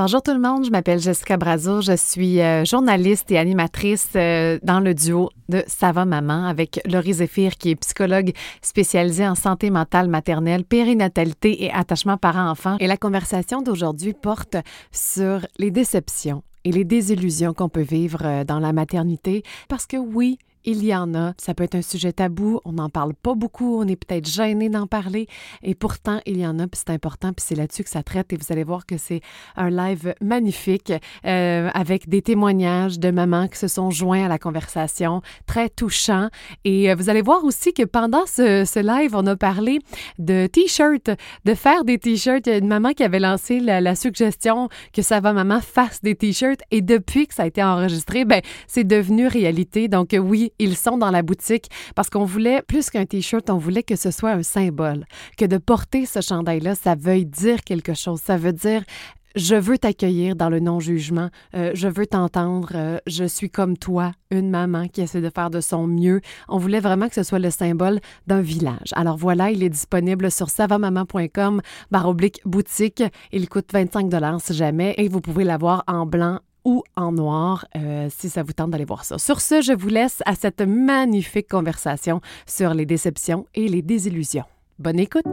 Bonjour tout le monde, je m'appelle Jessica Brazo, je suis euh, journaliste et animatrice euh, dans le duo de Ça va maman avec Laurie Zéphir qui est psychologue spécialisée en santé mentale maternelle, périnatalité et attachement parent-enfant. Et la conversation d'aujourd'hui porte sur les déceptions et les désillusions qu'on peut vivre euh, dans la maternité parce que oui, il y en a. Ça peut être un sujet tabou, on n'en parle pas beaucoup, on est peut-être gêné d'en parler, et pourtant, il y en a, puis c'est important, puis c'est là-dessus que ça traite, et vous allez voir que c'est un live magnifique euh, avec des témoignages de mamans qui se sont joints à la conversation, très touchant. Et euh, vous allez voir aussi que pendant ce, ce live, on a parlé de t-shirts, de faire des t-shirts. Il y a une maman qui avait lancé la, la suggestion que ça va maman fasse des t-shirts, et depuis que ça a été enregistré, ben c'est devenu réalité. Donc oui, ils sont dans la boutique parce qu'on voulait, plus qu'un T-shirt, on voulait que ce soit un symbole, que de porter ce chandail-là, ça veuille dire quelque chose. Ça veut dire je veux t'accueillir dans le non-jugement, euh, je veux t'entendre, euh, je suis comme toi, une maman qui essaie de faire de son mieux. On voulait vraiment que ce soit le symbole d'un village. Alors voilà, il est disponible sur savamaman.com baroblique boutique. Il coûte 25 dollars si jamais et vous pouvez l'avoir en blanc ou en noir euh, si ça vous tente d'aller voir ça. Sur ce, je vous laisse à cette magnifique conversation sur les déceptions et les désillusions. Bonne écoute!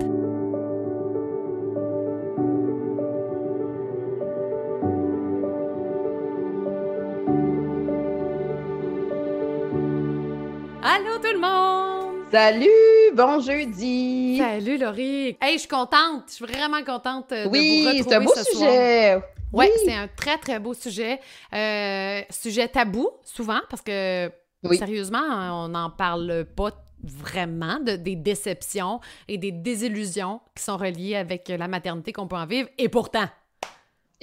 Allô tout le monde! Salut, bon jeudi. Salut Laurie. Hey, je suis contente, je suis vraiment contente de oui, vous retrouver c'est un beau ce sujet. soir. Oui, c'est un très très beau sujet, euh, sujet tabou souvent parce que Oui. sérieusement, on n'en parle pas vraiment de, des déceptions et des désillusions qui sont reliées avec la maternité qu'on peut en vivre. Et pourtant,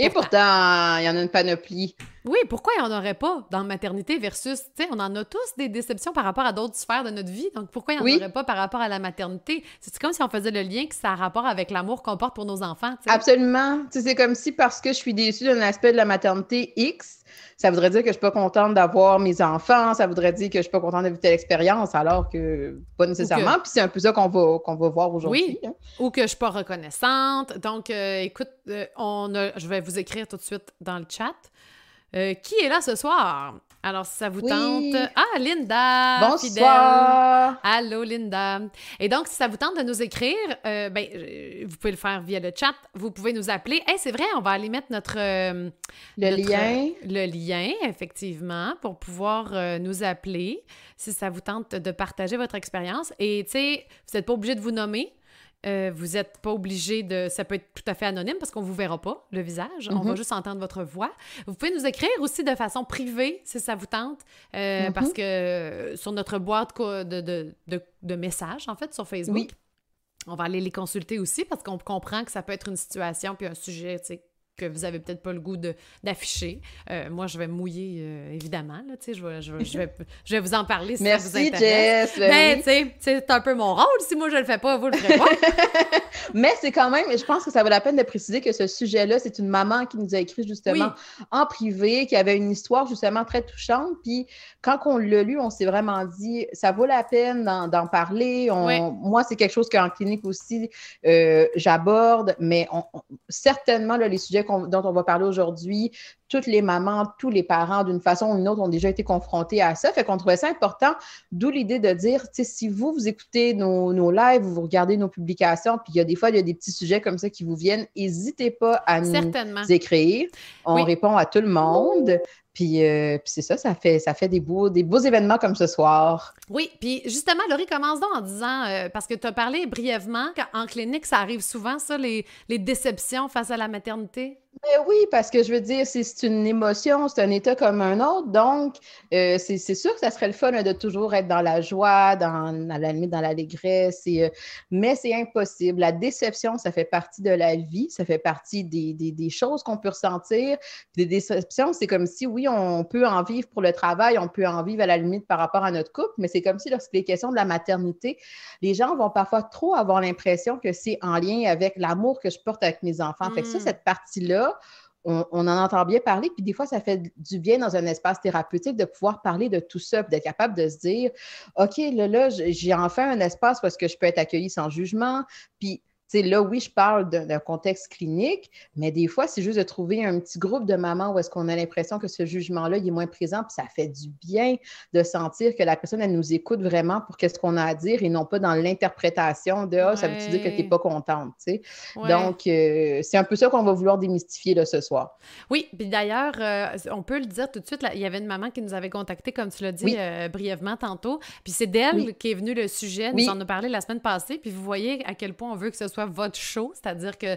Et pourtant, il y en a une panoplie. oui, pourquoi il n'y en aurait pas dans la maternité versus, tu sais, on en a tous des déceptions par rapport à d'autres sphères de notre vie, donc pourquoi il n'y en Oui. aurait pas par rapport à la maternité? C'est comme si on faisait le lien que ça a rapport avec l'amour qu'on porte pour nos enfants, tu sais? Absolument. Tu sais, c'est comme si parce que je suis déçue d'un aspect de la maternité X, ça voudrait dire que je suis pas contente d'avoir mes enfants, ça voudrait dire que je suis pas contente de vivre telle expérience, alors que pas nécessairement. Puis c'est un peu ça qu'on va, qu'on va voir aujourd'hui. hein. ou que je suis pas reconnaissante. Donc, euh, écoute, euh, on a- je vais vous écrire tout de suite dans le chat. Euh, qui est là ce soir? Alors, si ça vous Oui. tente... Ah, Linda! fidèle. Bonsoir. Allô, Linda. Et donc, si ça vous tente de nous écrire, euh, ben, euh, vous pouvez le faire via le chat. Vous pouvez nous appeler. Hey, c'est vrai, on va aller mettre notre... euh, Le notre- lien. Le lien, effectivement, pour pouvoir euh, nous appeler si ça vous tente de partager votre expérience. Et, tu sais, vous n'êtes pas obligé de vous nommer. Euh, vous n'êtes pas obligé de... Ça peut être tout à fait anonyme parce qu'on ne vous verra pas, le visage. On va Mhm. juste entendre votre voix. Vous pouvez nous écrire aussi de façon privée, si ça vous tente, euh, Mhm. parce que euh, sur notre boîte de, de, de, de messages, en fait, sur Facebook, Oui. on va aller les consulter aussi parce qu'on comprend que ça peut être une situation puis un sujet, tu sais, que vous avez peut-être pas le goût d'afficher. Euh, moi, je vais mouiller, euh, évidemment, là, je vais, je, vais, je, vais, je vais vous en parler si ça vous Merci, intéresse. Jess. Ben, Oui. tu sais, c'est un peu mon rôle. Si moi, je le fais pas, vous le ferez pas. Mais c'est quand même, je pense que ça vaut la peine de préciser que ce sujet-là, c'est une maman qui nous a écrit justement en privé, qui avait une histoire justement très touchante. Puis quand on l'a lu, on s'est vraiment dit, ça vaut la peine d'en d'en parler. On- Oui. Moi, c'est quelque chose qu'en clinique aussi, euh, j'aborde, mais on- on- certainement, là, les sujets dont on va parler aujourd'hui, toutes les mamans, tous les parents, d'une façon ou d'une autre, ont déjà été confrontés à ça. Fait qu'on trouvait ça important, d'où l'idée de dire, si vous, vous écoutez nos, nos lives, vous regardez nos publications, puis il y a des fois, il y a des petits sujets comme ça qui vous viennent, n'hésitez pas à nous écrire. On Oui. répond à tout le monde. Puis, euh, puis c'est ça, ça fait, ça fait des, beaux, des beaux événements comme ce soir. Oui, puis justement, Laurie, commence donc en disant, euh, parce que tu as parlé brièvement qu'en clinique, ça arrive souvent, ça, les, les déceptions face à la maternité? Mais oui, parce que je veux dire, c'est une émotion, c'est un état comme un autre. Donc, euh, c'est sûr que ça serait le fun hein, de toujours être dans la joie, dans, à la limite dans l'allégresse. euh, mais c'est impossible. La déception, ça fait partie de la vie, ça fait partie des, des- des choses qu'on peut ressentir. Des déceptions, c'est comme si, oui, on peut en vivre pour le travail, on peut en vivre à la limite par rapport à notre couple, mais c'est comme si lorsqu'il est question de la maternité, les gens vont parfois trop avoir l'impression que c'est en lien avec l'amour que je porte avec mes enfants. Fait que ça, Mm. cette partie-là, on, en entend bien parler, puis des fois, ça fait du bien dans un espace thérapeutique de pouvoir parler de tout ça, d'être capable de se dire, OK, là, là, j'ai enfin un espace où que je peux être accueillie sans jugement, puis sais, là, oui, je parle d'un contexte clinique, mais des fois, c'est juste de trouver un petit groupe de mamans où est-ce qu'on a l'impression que ce jugement-là, il est moins présent, puis ça fait du bien de sentir que la personne, elle nous écoute vraiment pour qu'est-ce qu'on a à dire et non pas dans l'interprétation de Ah, ça veut dire que tu n'es pas contente, tu sais? Donc, euh, c'est un peu ça qu'on va vouloir démystifier là, ce soir. Oui, puis d'ailleurs, euh, on peut le dire tout de suite, il y avait une maman qui nous avait contacté, comme tu l'as dit euh, brièvement tantôt, puis c'est d'elle qui est venu le sujet, nous en a parlé la semaine passée, puis vous voyez à quel point on veut que ce soit votre show, c'est-à-dire que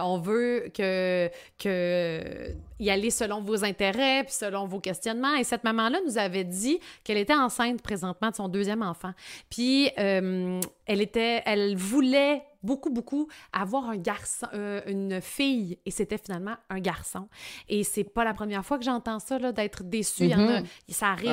on veut que, que y aller selon vos intérêts, puis selon vos questionnements. Et cette maman-là nous avait dit qu'elle était enceinte présentement de son deuxième enfant. Puis elle était, elle voulait beaucoup, beaucoup avoir un garçon, euh, une fille, et c'était finalement un garçon. Et c'est pas la première fois que j'entends ça, d'être déçu. Mm-hmm. ça arrive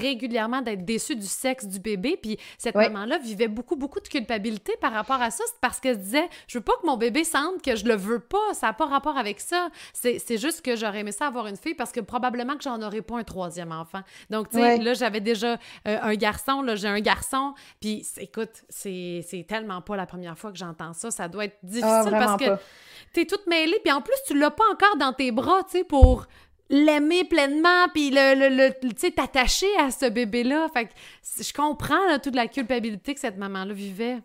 régulièrement d'être déçu du sexe du bébé. Puis cette maman-là vivait beaucoup, beaucoup de culpabilité par rapport à ça. C'est parce qu'elle se disait, je veux pas que mon bébé sente que je le veux pas. Ça n'a pas rapport avec ça. C'est juste que j'aurais aimé ça avoir une fille parce que probablement que j'en aurais pas un troisième enfant. Donc, tu sais, là, j'avais déjà euh, un garçon, là, j'ai un garçon. Puis, écoute, c'est tellement pas la première fois que j'en entends ça, ça doit être ah, difficile parce que t'es toute mêlée, puis en plus, tu l'as pas encore dans tes bras, tu sais, pour l'aimer pleinement, puis le, le, tu sais, t'attacher à ce bébé-là. Fait que je comprends toute la culpabilité que cette maman-là vivait.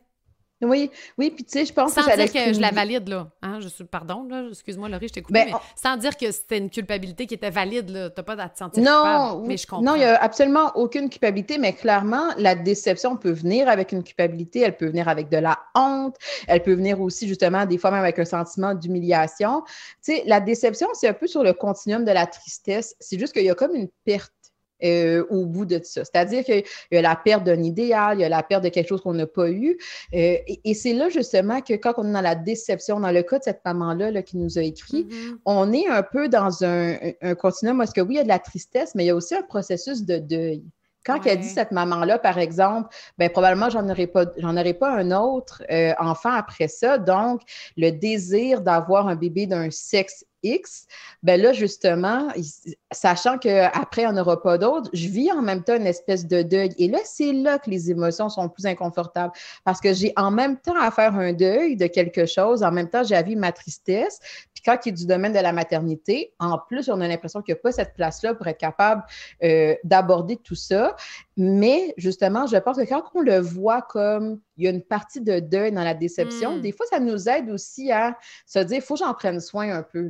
Oui, oui, puis tu sais, je pense sans que dire que je la valide, là. Hein, je suis, pardon, là, excuse-moi, Laurie, je t'ai coupé, ben, mais sans dire que c'était une culpabilité qui était valide, là. T'as pas à te sentir non, mais je comprends. Non, il n'y a absolument aucune culpabilité, mais clairement, la déception peut venir avec une culpabilité, elle peut venir avec de la honte, elle peut venir aussi, justement, des fois même avec un sentiment d'humiliation. Tu sais, la déception, c'est un peu sur le continuum de la tristesse. C'est juste qu'il y a comme une perte euh, au bout de ça. C'est-à-dire qu'il y a la perte d'un idéal, il y a la perte de quelque chose qu'on n'a pas eu. Euh, et, c'est là justement que quand on est dans la déception, dans le cas de cette maman-là qui nous a écrit, mm-hmm. on est un peu dans un, un continuum parce que oui, il y a de la tristesse, mais il y a aussi un processus de deuil. Quand elle dit cette maman-là, par exemple, ben probablement j'en aurais pas, j'en aurais pas un autre euh, enfant après ça. Donc, le désir d'avoir un bébé d'un sexe X, ben là, justement, sachant qu'après, on n'aura pas d'autres, je vis en même temps une espèce de deuil. Et là, c'est là que les émotions sont plus inconfortables parce que j'ai en même temps à faire un deuil de quelque chose, en même temps, j'ai à vivre ma tristesse. Puis quand il est du domaine de la maternité, en plus, on a l'impression qu'il n'y a pas cette place-là pour être capable euh, d'aborder tout ça. Mais justement, je pense que quand on le voit comme il y a une partie de deuil dans la déception, hmm. des fois, ça nous aide aussi à se dire, il faut que j'en prenne soin un peu.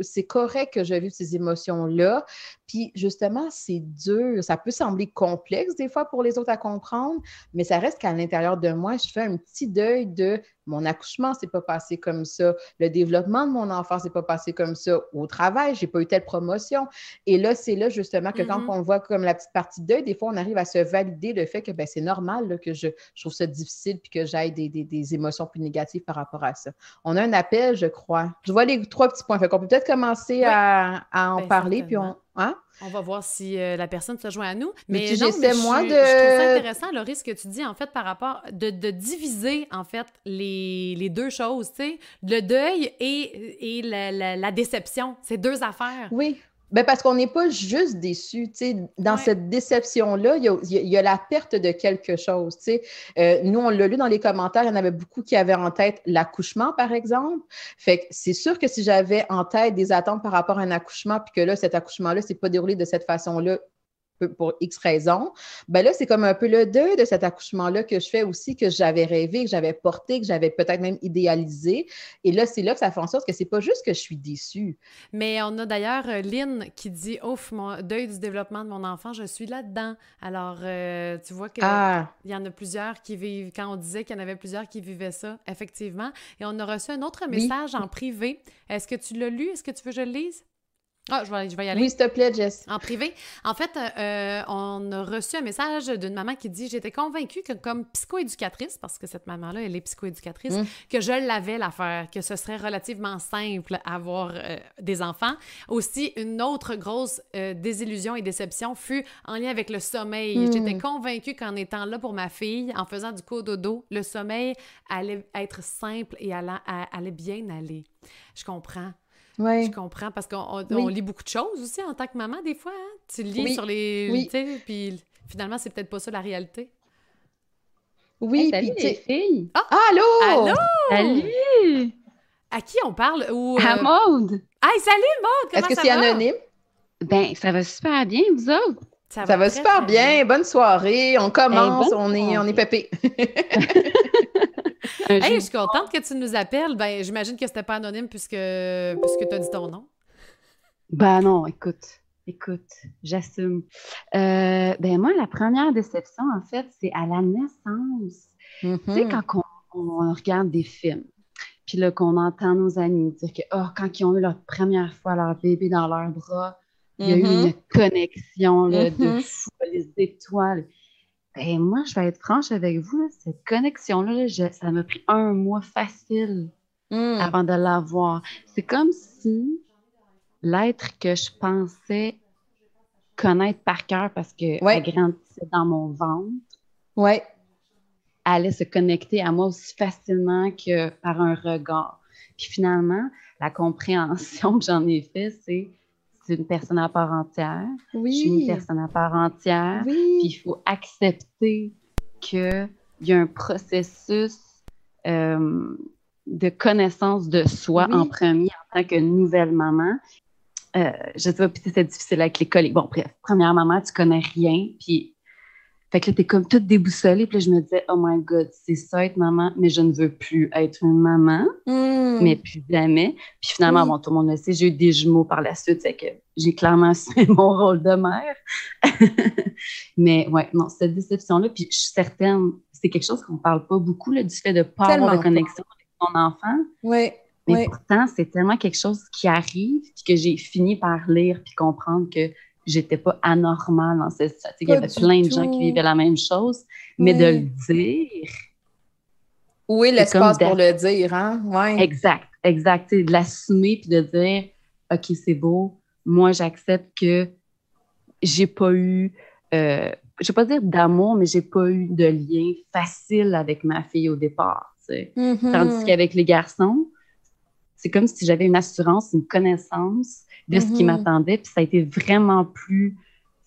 C'est correct que je vive ces émotions-là. Puis justement, c'est dur. Ça peut sembler complexe des fois pour les autres à comprendre, mais ça reste qu'à l'intérieur de moi, je fais un petit deuil de mon accouchement s'est pas passé comme ça, le développement de mon enfant s'est pas passé comme ça, au travail, j'ai pas eu telle promotion. Et là, c'est là justement que quand mm-hmm. on voit comme la petite partie de deuil, des fois, on arrive à se valider le fait que ben, c'est normal que je, trouve ça difficile puis que j'aille des, émotions plus négatives par rapport à ça. On a un appel, je crois. Je vois les trois petits points. Fait qu'on peut peut-être commencer à, en ben, parler, puis on, Hein? On va voir si euh, la personne se joint à nous. Mais, mais, non, mais je, moi de... je trouve ça intéressant, le risque que tu dis, en fait, par rapport de, de diviser, en fait, les, les deux choses, tu sais, le deuil et, et la, la, la déception. C'est deux affaires. Oui. Ben parce qu'on n'est pas juste déçu. Dans cette déception-là, il y, a, la perte de quelque chose. Euh, nous, on l'a lu dans les commentaires, il y en avait beaucoup qui avaient en tête l'accouchement, par exemple. Fait que c'est sûr que si j'avais en tête des attentes par rapport à un accouchement, puis que là, cet accouchement-là ne s'est pas déroulé de cette façon-là, pour X raisons, ben là, c'est comme un peu le deuil de cet accouchement-là que je fais aussi, que j'avais rêvé, que j'avais porté, que j'avais peut-être même idéalisé. Et là, c'est là que ça fait en sorte que c'est pas juste que je suis déçue. Mais on a d'ailleurs euh, Lynn qui dit Ouf, mon deuil du développement de mon enfant, je suis là-dedans. Alors, euh, tu vois qu'il ah. y en a plusieurs qui vivent, quand on disait qu'il y en avait plusieurs qui vivaient ça, effectivement. Et on a reçu un autre message en privé. Est-ce que tu l'as lu? Est-ce que tu veux que je le lise? Ah, je vais, je vais y aller. Oui, s'il te plaît, Jess. En privé. En fait, euh, on a reçu un message d'une maman qui dit J'étais convaincue que, comme psychoéducatrice, parce que cette maman-là, elle est psychoéducatrice, mm. que je l'avais l'affaire, que ce serait relativement simple avoir euh, des enfants. Aussi, une autre grosse euh, désillusion et déception fut en lien avec le sommeil. Mm. J'étais convaincue qu'en étant là pour ma fille, en faisant du cododo, le sommeil allait être simple et allait, allait bien aller. Je comprends. Je comprends parce qu'on lit beaucoup de choses aussi en tant que maman, des fois. Hein. Tu lis sur les. Oui. Puis finalement, c'est peut-être pas ça la réalité. Oui, salut puis les filles! Ah, allô? Allô? Salut! À qui on parle? Ou, À euh, Maude! Hey, salut Maud! Est-ce que c'est anonyme? Ben, ça va super bien, vous autres? Ça va super bien. Bonne soirée. On commence. bonne on, est, on est pépé. Un Hey, je suis contente que tu nous appelles. Ben, j'imagine que c'était pas anonyme puisque, puisque tu as dit ton nom. Ben non, écoute, écoute, j'assume. Euh, ben moi, la première déception, en fait, c'est à la naissance. Tu sais, Mhm. quand on, on regarde des films, puis là, qu'on entend nos amis dire que, oh, quand ils ont eu leur première fois leur bébé dans leurs bras, il y a eu Mhm. une connexion là, de Mhm. fou, les étoiles. Ben, moi, je vais être franche avec vous, cette connexion-là, ça m'a pris un mois facile Mm. avant de l'avoir. C'est comme si l'être que je pensais connaître par cœur parce qu'elle Ouais. grandissait dans mon ventre Ouais. allait se connecter à moi aussi facilement que par un regard. Puis finalement, la compréhension que j'en ai fait, c'est une personne à part entière. Je suis une Oui. personne à part entière. Puis Oui. il faut accepter qu'il y a un processus euh, de connaissance de soi Oui. en premier en tant que nouvelle maman. Euh, je sais pas, puis c'est difficile avec l'école. Bon, bref, première maman, tu connais rien, puis fait que là, t'es comme toute déboussolée, puis là, je me disais, oh my God, c'est ça être maman, mais je ne veux plus être une maman, Mm. mais plus jamais. Puis finalement, bon, tout le monde le sait, j'ai eu des jumeaux par la suite, c'est que j'ai clairement assumé mon rôle de mère. mais ouais, non, cette déception-là, puis je suis certaine, c'est quelque chose qu'on parle pas beaucoup, là, du fait de ne pas avoir de connexion avec son enfant. Oui. Mais Oui. pourtant, c'est tellement quelque chose qui arrive, puis que j'ai fini par lire puis comprendre que j'étais pas anormale dans cette situation. Il y avait plein de gens qui vivaient la même chose, mais Oui. de le dire, Où est l'espace pour le dire, hein? Ouais. exact, exact, de l'assumer puis de dire, OK, c'est beau, moi, j'accepte que j'ai pas eu, euh, je vais pas dire d'amour, mais j'ai pas eu de lien facile avec ma fille au départ, tu sais. Mhm. Tandis qu'avec les garçons, c'est comme si j'avais une assurance, une connaissance de ce qui Mhm. m'attendait. Puis ça a été vraiment plus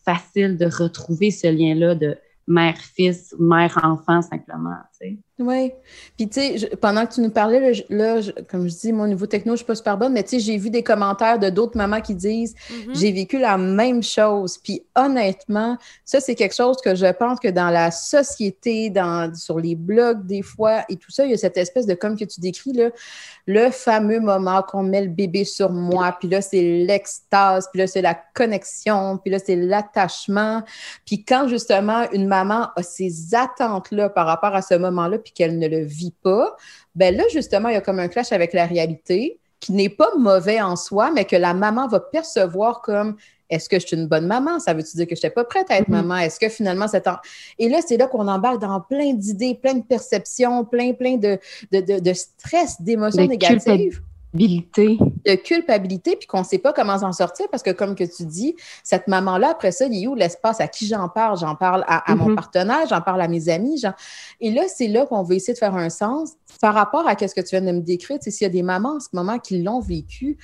facile de retrouver ce lien-là de mère-fils, mère-enfant, simplement. Tu sais. Oui. Puis, tu sais, pendant que tu nous parlais, là, je- là, je- comme je dis, mon niveau techno, je suis pas super bonne, mais tu sais, j'ai vu des commentaires de d'autres mamans qui disent Mhm. J'ai vécu la même chose. Puis honnêtement, ça, c'est quelque chose que je pense que dans la société, dans, sur les blogs, des fois, et tout ça, il y a cette espèce de, comme que tu décris, là, le fameux moment qu'on met le bébé sur moi, puis là, c'est l'extase, puis là, c'est la connexion, puis là, c'est l'attachement. Puis quand justement une maman a ces attentes-là par rapport à ce moment-là, puis qu'elle ne le vit pas, ben là, justement, il y a comme un clash avec la réalité qui n'est pas mauvais en soi, mais que la maman va percevoir comme est-ce que je suis une bonne maman? Ça veut-tu dire que je n'étais pas prête à être Mhm. maman? Est-ce que finalement, c'est en... Et là, c'est là qu'on embarque dans plein d'idées, plein de perceptions, plein, plein de, de, de, de stress, d'émotions négatives. De culpabilité, puis qu'on ne sait pas comment s'en sortir, parce que comme que tu dis, cette maman-là, après ça, il est où l'espace? À qui j'en parle? J'en parle à, à mon Mhm. partenaire, j'en parle à mes amis. Et là, c'est là qu'on va essayer de faire un sens par rapport à ce que tu viens de me décrire. S'il y a des mamans en ce moment qui l'ont vécu,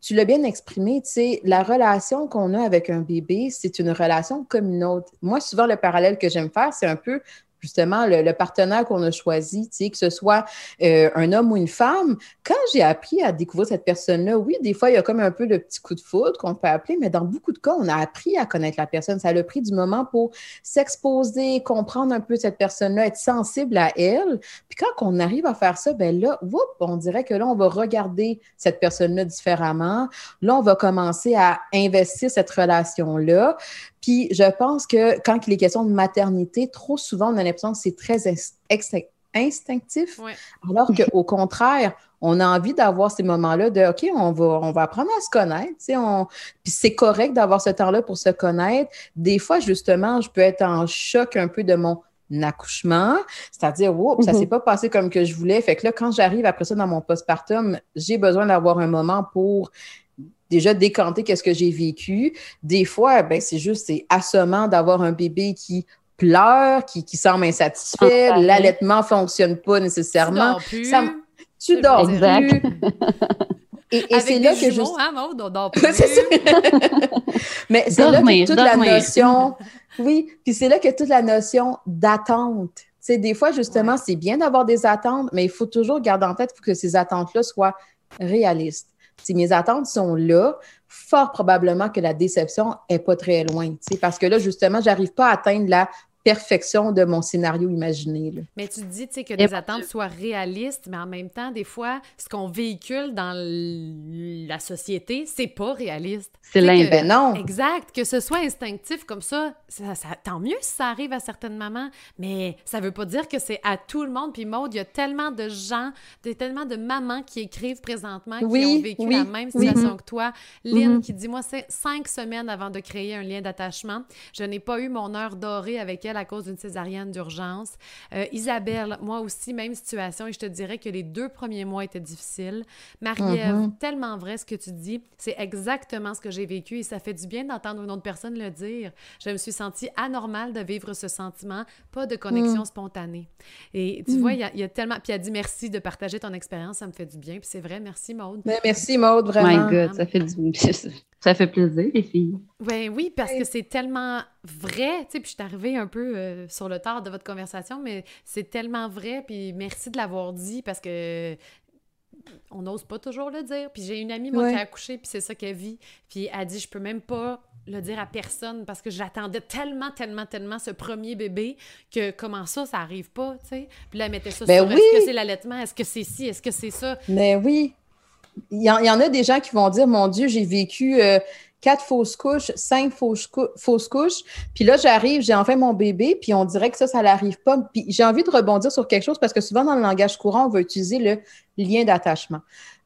tu l'as bien exprimé, tu sais, la relation qu'on a avec un bébé, c'est une relation comme une autre. Moi, souvent, le parallèle que j'aime faire, c'est un peu justement le, le partenaire qu'on a choisi, que ce soit euh, un homme ou une femme. Quand j'ai appris à découvrir cette personne-là, oui, des fois, il y a comme un peu le petit coup de foudre qu'on peut appeler, mais dans beaucoup de cas, on a appris à connaître la personne. Ça a pris du moment pour s'exposer, comprendre un peu cette personne-là, être sensible à elle. Puis quand on arrive à faire ça, ben là, whoop, on dirait que là, on va regarder cette personne-là différemment. Là, on va commencer à investir cette relation-là. Puis je pense que quand il est question de maternité, trop souvent, on a l'impression que c'est très instinctif, Ouais. alors qu'au contraire, on a envie d'avoir ces moments-là de OK, on va, on va apprendre à se connaître. tu sais, On... Puis c'est correct d'avoir ce temps-là pour se connaître. Des fois, justement, je peux être en choc un peu de mon accouchement, c'est-à-dire, wow, ça Mhm. s'est pas passé comme que je voulais. Fait que là, quand j'arrive après ça dans mon postpartum, j'ai besoin d'avoir un moment pour déjà décanter qu'est-ce que j'ai vécu. Des fois, ben, c'est juste, c'est assommant d'avoir un bébé qui pleure, qui, qui semble insatisfait, Ah, l'allaitement fonctionne pas Tu nécessairement. dors plus. Ça Tu dors dire. plus. Et, c'est là que jumeaux, juste... hein, Maud, on dort plus. C'est ça. Mais c'est là que toute la notion, oui, puis c'est là que toute la notion d'attente, sais, des fois, justement, c'est bien d'avoir des attentes, mais il faut toujours garder en tête que ces attentes-là soient réalistes. Si mes attentes sont là, fort probablement que la déception n'est pas très loin, parce que là, justement, je n'arrive pas à atteindre la perfection de mon scénario imaginé. Mais tu dis que les attentes soient réalistes, mais en même temps, des fois, ce qu'on véhicule dans la société, c'est pas réaliste. C'est l'inverse. Ben non. Exact. Que ce soit instinctif comme ça, ça, tant mieux si ça arrive à certaines mamans, mais ça veut pas dire que c'est à tout le monde. Puis Maude, il y a tellement de gens, tellement de mamans qui écrivent présentement, qui ont vécu la même situation que toi. Lynn mm-hmm. qui dit, moi, c'est cinq semaines avant de créer un lien d'attachement. Je n'ai pas eu mon heure dorée avec elle à cause d'une césarienne d'urgence. Euh, Isabelle, moi aussi, même situation, et je te dirais que les deux premiers mois étaient difficiles. Marie-Ève, mm-hmm. tellement vrai ce que tu dis, c'est exactement ce que j'ai vécu et ça fait du bien d'entendre une autre personne le dire. Je me suis sentie anormale de vivre ce sentiment, pas de connexion mm. spontanée. Et tu vois, mm. il y, a tellement... Puis elle dit merci de partager ton expérience, ça me fait du bien. Puis c'est vrai, merci Maude. Ben, merci Maude, vraiment. My God, ça fait du bien. Ça fait plaisir, les filles. Oui, oui, parce que c'est tellement vrai, tu sais, puis je suis arrivée un peu euh, sur le tard de votre conversation, mais c'est tellement vrai, puis merci de l'avoir dit, parce que on n'ose pas toujours le dire. Puis j'ai une amie, moi, qui a accouché, puis c'est ça qu'elle vit, puis elle dit, je peux même pas le dire à personne parce que j'attendais tellement, tellement, tellement ce premier bébé que comment ça, ça arrive pas, tu sais? Puis là, elle mettait ça ben sur est-ce que c'est l'allaitement, est-ce que c'est ci, est-ce que c'est ça? Mais oui il y, en, a des gens qui vont dire Mon Dieu, j'ai vécu euh, quatre fausses couches, cinq fausses, couches, puis là, j'arrive, j'ai enfin mon bébé, puis on dirait que ça, ça n'arrive pas. Puis j'ai envie de rebondir sur quelque chose parce que souvent, dans le langage courant, on va utiliser le lien d'attachement.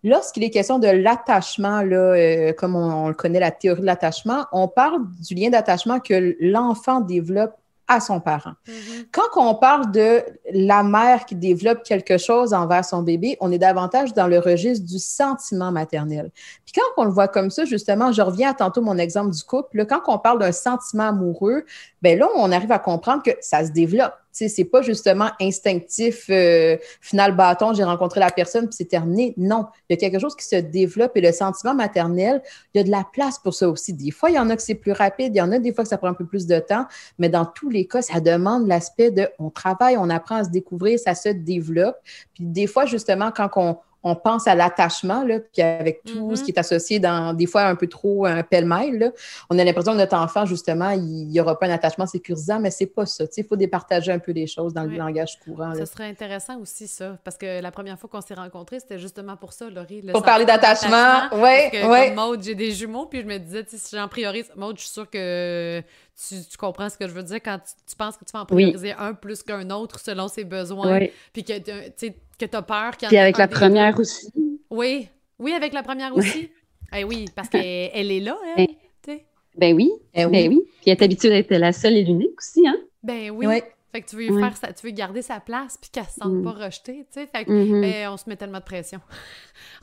Lorsqu'il est question de l'attachement, euh, comme on, le connaît, la théorie de l'attachement, on parle du lien d'attachement que l'enfant développe à son parent. Mm-hmm. Quand on parle de la mère qui développe quelque chose envers son bébé, on est davantage dans le registre du sentiment maternel. Puis quand on le voit comme ça, justement, je reviens à tantôt mon exemple du couple, quand on parle d'un sentiment amoureux, ben là, on arrive à comprendre que ça se développe c'est pas justement instinctif, euh, final bâton, j'ai rencontré la personne, puis c'est terminé. Non, il y a quelque chose qui se développe et le sentiment maternel, il y a de la place pour ça aussi. Des fois, il y en a que c'est plus rapide, il y en a des fois que ça prend un peu plus de temps, mais dans tous les cas, ça demande l'aspect de on travaille, on apprend à se découvrir, ça se développe. Puis des fois, justement, quand on, on pense à l'attachement, puis avec tout ce mm-hmm. qui est associé dans des fois un peu trop un pêle-mêle, on a l'impression que notre enfant, justement, il n'y aura pas un attachement sécurisant, mais c'est pas ça. Il faut départager un peu les choses dans le langage courant. Ce serait intéressant aussi, ça, parce que la première fois qu'on s'est rencontrés, c'était justement pour ça, Laurie. pour parler d'attachement, oui, oui. Maude, j'ai des jumeaux, puis je me disais, si j'en priorise, Maude, je suis sûre que tu, comprends ce que je veux dire quand tu, penses que tu vas en prioriser un plus qu'un autre selon ses besoins, puis que tu as peur qu'il y Puis avec la première aussi. Oui, oui, avec la première aussi. eh oui, parce qu'elle elle est là, elle. Ben, ben oui, ben oui. oui. Puis elle est habituée d'être la seule et l'unique aussi, hein? Ben oui. Fait que tu veux, faire ça, tu veux garder sa place puis qu'elle se sente mm. pas rejetée, tu sais. Fait que, mm-hmm. ben, on se met tellement de pression.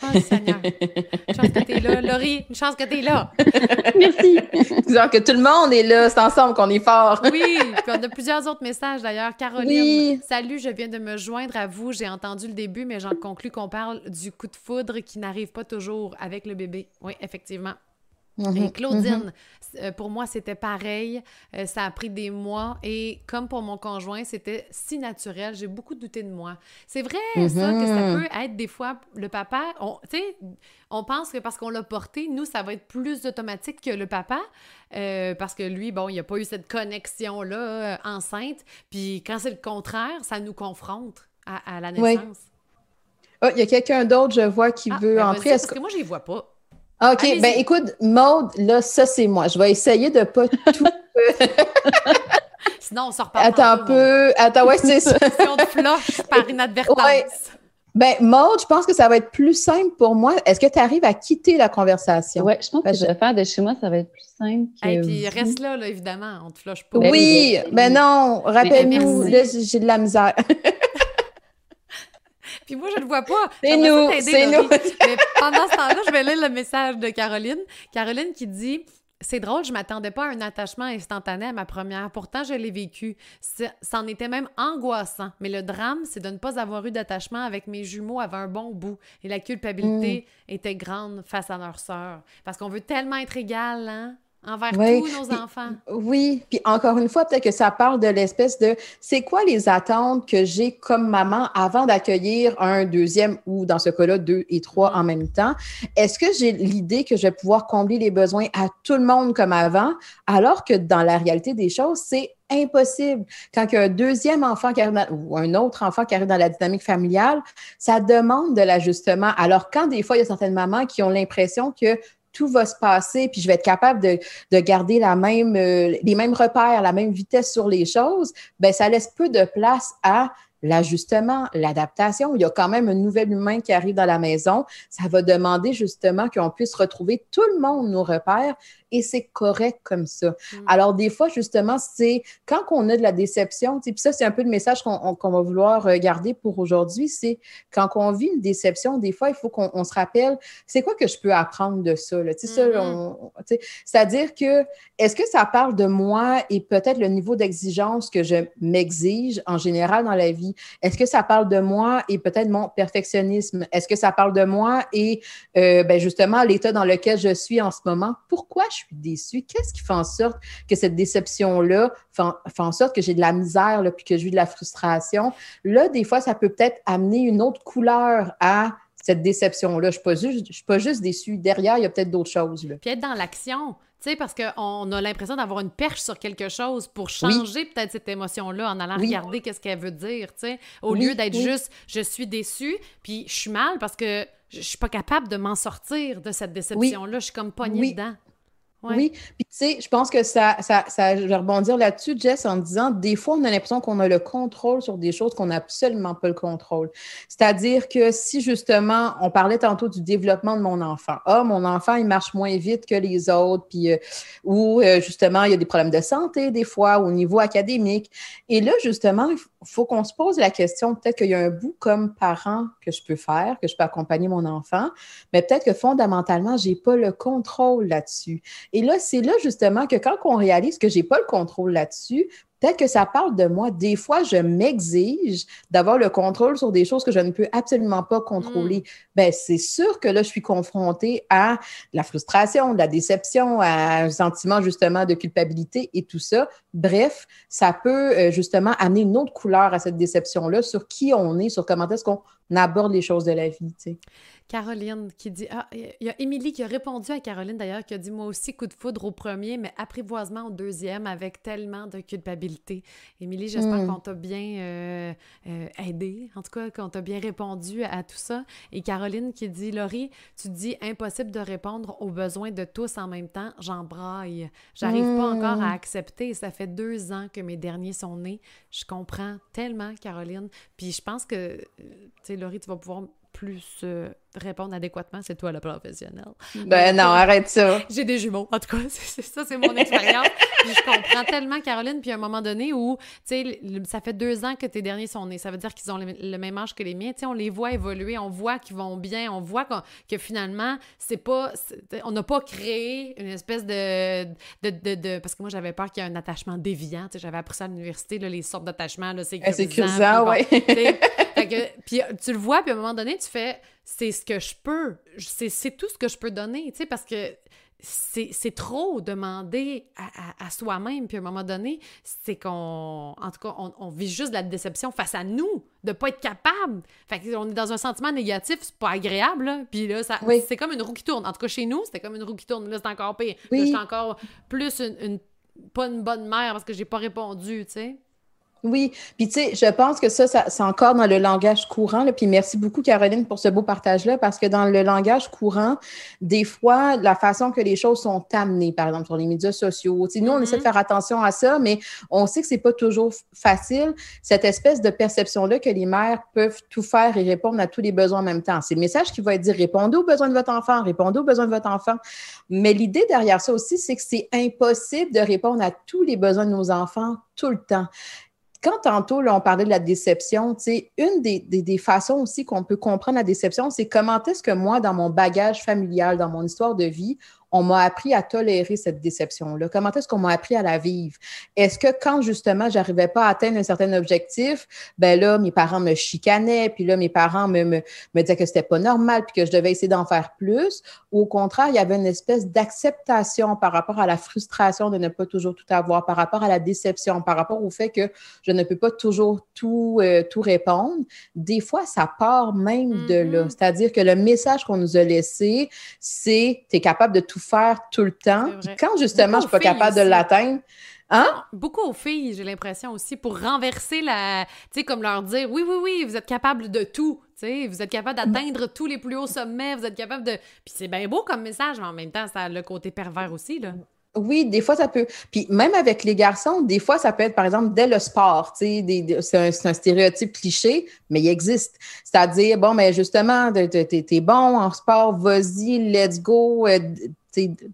Oh, Seigneur. Une chance que t'es là. Laurie, une chance que t'es là. Merci. Disons que tout le monde est là. C'est ensemble qu'on est fort. oui. Puis on a plusieurs autres messages d'ailleurs. Caroline, salut, je viens de me joindre à vous. J'ai entendu le début, mais j'en conclus qu'on parle du coup de foudre qui n'arrive pas toujours avec le bébé. Oui, effectivement. Mhm, et Claudine, mhm. euh, pour moi, c'était pareil. Euh, ça a pris des mois. Et comme pour mon conjoint, c'était si naturel. J'ai beaucoup douté de moi. C'est vrai, ça, que ça mhm. peut être des fois le papa. Tu sais, on pense que parce qu'on l'a porté, nous, ça va être plus automatique que le papa. Euh, parce que lui, bon, il n'a pas eu cette connexion-là enceinte. Puis quand c'est le contraire, ça nous confronte à, la naissance. Ah, il y a quelqu'un d'autre, je vois, qui ah, veut ben entrer. Parce que moi, je ne les vois pas. OK, ben écoute, Maude, là, ça, c'est moi. Je vais essayer de pas tout. Sinon, on sort pas. Attends un peu. Attends, ouais, c'est ça. de flush par inadvertance. Ouais. Ben, Maude, je pense que ça va être plus simple pour moi. Est-ce que tu arrives à quitter la conversation? Oui, je pense que je vais faire de chez moi, ça va être plus simple. Et puis, reste là, là, évidemment. On te flush pas. Oui, ben, non, rappelle-nous, là, j'ai de la misère. Puis moi, je le vois pas. C'est nous, c'est nous. Mais pendant ce temps-là, je vais lire le message de Caroline. Caroline qui dit c'est drôle, je m'attendais pas à un attachement instantané à ma première. Pourtant, je l'ai vécu. C'en était même angoissant. Mais le drame, c'est de ne pas avoir eu d'attachement avec mes jumeaux avant un bon bout. Et la culpabilité mm. était grande face à leur sœur. Parce qu'on veut tellement être égal, hein? Envers tous nos enfants. Oui, puis encore une fois, peut-être que ça parle de l'espèce de c'est quoi les attentes que j'ai comme maman avant d'accueillir un deuxième ou dans ce cas-là deux et trois en même temps? Est-ce que j'ai l'idée que je vais pouvoir combler les besoins à tout le monde comme avant, alors que dans la réalité des choses, c'est impossible? Quand il y a un deuxième enfant qui arrive ou un autre enfant qui arrive dans la dynamique familiale, ça demande de l'ajustement. Alors, quand des fois, il y a certaines mamans qui ont l'impression que tout va se passer, puis je vais être capable de, de garder la même, euh, les mêmes repères, la même vitesse sur les choses, ben ça laisse peu de place à l'ajustement, l'adaptation. Il y a quand même un nouvel humain qui arrive dans la maison. Ça va demander justement qu'on puisse retrouver tout le monde nos repères et c'est correct comme ça. Mm. Alors, des fois, justement, c'est quand on a de la déception, puis ça, c'est un peu le message qu'on va vouloir euh, garder pour aujourd'hui, c'est quand on vit une déception, des fois, il faut qu'on se rappelle, c'est quoi que je peux apprendre de ça? Mm-hmm. C'est-à-dire que, est-ce que ça parle de moi et peut-être le niveau d'exigence que je m'exige en général dans la vie? Est-ce que ça parle de moi et peut-être mon perfectionnisme? Est-ce que ça parle de moi et euh, ben justement l'état dans lequel je suis en ce moment? Pourquoi je suis déçue? Qu'est-ce qui fait en sorte que cette déception-là fait, en sorte que j'ai de la misère là, puis que j'ai de la frustration? Là, des fois, ça peut peut-être amener une autre couleur à cette déception-là. Je ne suis, pas juste déçue. Derrière, il y a peut-être d'autres choses. Là. Puis être dans l'action. Tu sais, parce qu'on a l'impression d'avoir une perche sur quelque chose pour changer peut-être cette émotion-là en allant regarder qu'est-ce qu'elle veut dire, tu sais, au lieu d'être juste « je suis déçue », puis je suis mal parce que je suis pas capable de m'en sortir de cette déception-là. Je suis comme pognée dedans. Oui, puis tu sais, je pense que ça, ça, ça, je vais rebondir là-dessus, Jess, en disant, des fois, on a l'impression qu'on a le contrôle sur des choses qu'on n'a absolument pas le contrôle. C'est-à-dire que si justement, on parlait tantôt du développement de mon enfant, ah, mon enfant, il marche moins vite que les autres, puis euh, ou euh, justement, il y a des problèmes de santé des fois au niveau académique. Et là, justement, il faut qu'on se pose la question, peut-être qu'il y a un bout comme parent que je peux faire, que je peux accompagner mon enfant, mais peut-être que fondamentalement, j'ai pas le contrôle là-dessus. Et là, c'est là justement que quand on réalise que j'ai pas le contrôle là-dessus, peut-être que ça parle de moi. Des fois, je m'exige d'avoir le contrôle sur des choses que je ne peux absolument pas contrôler. Mm. Ben, c'est sûr que là, je suis confrontée à la frustration, la déception, à un sentiment justement de culpabilité et tout ça. Bref, ça peut euh, justement amener une autre couleur à cette déception-là sur qui on est, sur comment est-ce qu'on aborde les choses de la vie. Tu sais. Caroline qui dit Ah, il y a Émilie qui a répondu à Caroline d'ailleurs, qui a dit Moi aussi, coup de foudre au premier, mais apprivoisement au deuxième avec tellement de culpabilité. Émilie, j'espère hmm. qu'on t'a bien euh, euh, aidé, en tout cas, qu'on t'a bien répondu à tout ça. Et Caroline qui dit Laurie, tu dis impossible de répondre aux besoins de tous en même temps, j'en braille. J'arrive pas encore à hmm. accepter. Ça fait deux ans que mes derniers sont nés. Je comprends tellement, Caroline. Puis je pense que, tu sais, Laurie, tu pouvoir plus euh, répondre adéquatement, c'est toi le professionnel. Ben non, arrête ça. J'ai des jumeaux, en tout cas, c'est ça, c'est mon expérience. je comprends tellement Caroline, puis à un moment donné où, tu sais, ça fait deux ans que tes derniers sont nés, ça veut dire qu'ils ont le, même âge que les miens, tu sais, on les voit évoluer, on voit qu'ils vont bien, on voit que finalement, c'est pas, on n'a pas créé une espèce de, de, de, parce que moi j'avais peur qu'il y ait un attachement déviant, tu sais, j'avais appris ça à l'université, les sortes d'attachements, là, c'est sécurisant, oui. puis tu le vois, puis à un moment donné, tu fais c'est ce que je peux, c'est tout ce que je peux donner, tu sais, parce que c'est trop demander à, à, soi-même. Puis à un moment donné, c'est qu'on, en tout cas, on, vit juste de la déception face à nous, de pas être capable. Fait qu'on est dans un sentiment négatif, c'est pas agréable. Là. Puis là, ça, c'est comme une roue qui tourne. En tout cas, chez nous, c'était comme une roue qui tourne. Là, c'est encore pire. Oui. Là, encore plus une, une, pas une bonne mère parce que j'ai pas répondu, tu sais. Oui, puis tu sais, je pense que ça, ça c'est encore dans le langage courant. Là, puis merci beaucoup, Caroline, pour ce beau partage-là, parce que dans le langage courant, des fois, la façon que les choses sont amenées, par exemple, sur les médias sociaux, tu sais, nous, on essaie de mm-hmm. faire attention à ça, mais on sait que c'est pas toujours facile, cette espèce de perception-là que les mères peuvent tout faire et répondre à tous les besoins en même temps. C'est le message qui va être dit, répondez aux besoins de votre enfant, répondez aux besoins de votre enfant. Mais l'idée derrière ça aussi, c'est que c'est impossible de répondre à tous les besoins de nos enfants tout le temps quand tantôt, là, on parlait de la déception, une des, des, façons aussi qu'on peut comprendre la déception, c'est comment est-ce que moi, dans mon bagage familial, dans mon histoire de vie, on m'a appris à tolérer cette déception-là? Comment est-ce qu'on m'a appris à la vivre? Est-ce que quand justement j'arrivais pas à atteindre un certain objectif, ben là, mes parents me chicanaient, puis là, mes parents me, me, me disaient que c'était pas normal, puis que je devais essayer d'en faire plus? Ou au contraire, il y avait une espèce d'acceptation par rapport à la frustration de ne pas toujours tout avoir, par rapport à la déception, par rapport au fait que je ne peux pas toujours tout, euh, tout répondre? Des fois, ça part même de là. Mm-hmm. C'est-à-dire que le message qu'on nous a laissé, c'est tu es capable de tout faire tout le temps. quand justement, je ne suis pas capable de l'atteindre, Hein? Beaucoup aux filles, j'ai l'impression aussi, pour renverser la. Tu sais, comme leur dire oui, oui, oui, vous êtes capable de tout. Tu sais, vous êtes capable d'atteindre tous les plus hauts sommets, vous êtes capable de. Puis c'est bien beau comme message, mais en même temps, ça a le côté pervers aussi, là. Oui, des fois, ça peut. Puis même avec les garçons, des fois, ça peut être, par exemple, dès le sport. C'est un, un, stéréotype cliché, mais il existe. C'est-à-dire, bon, mais justement, t'es bon en sport, vas-y, let's go, euh,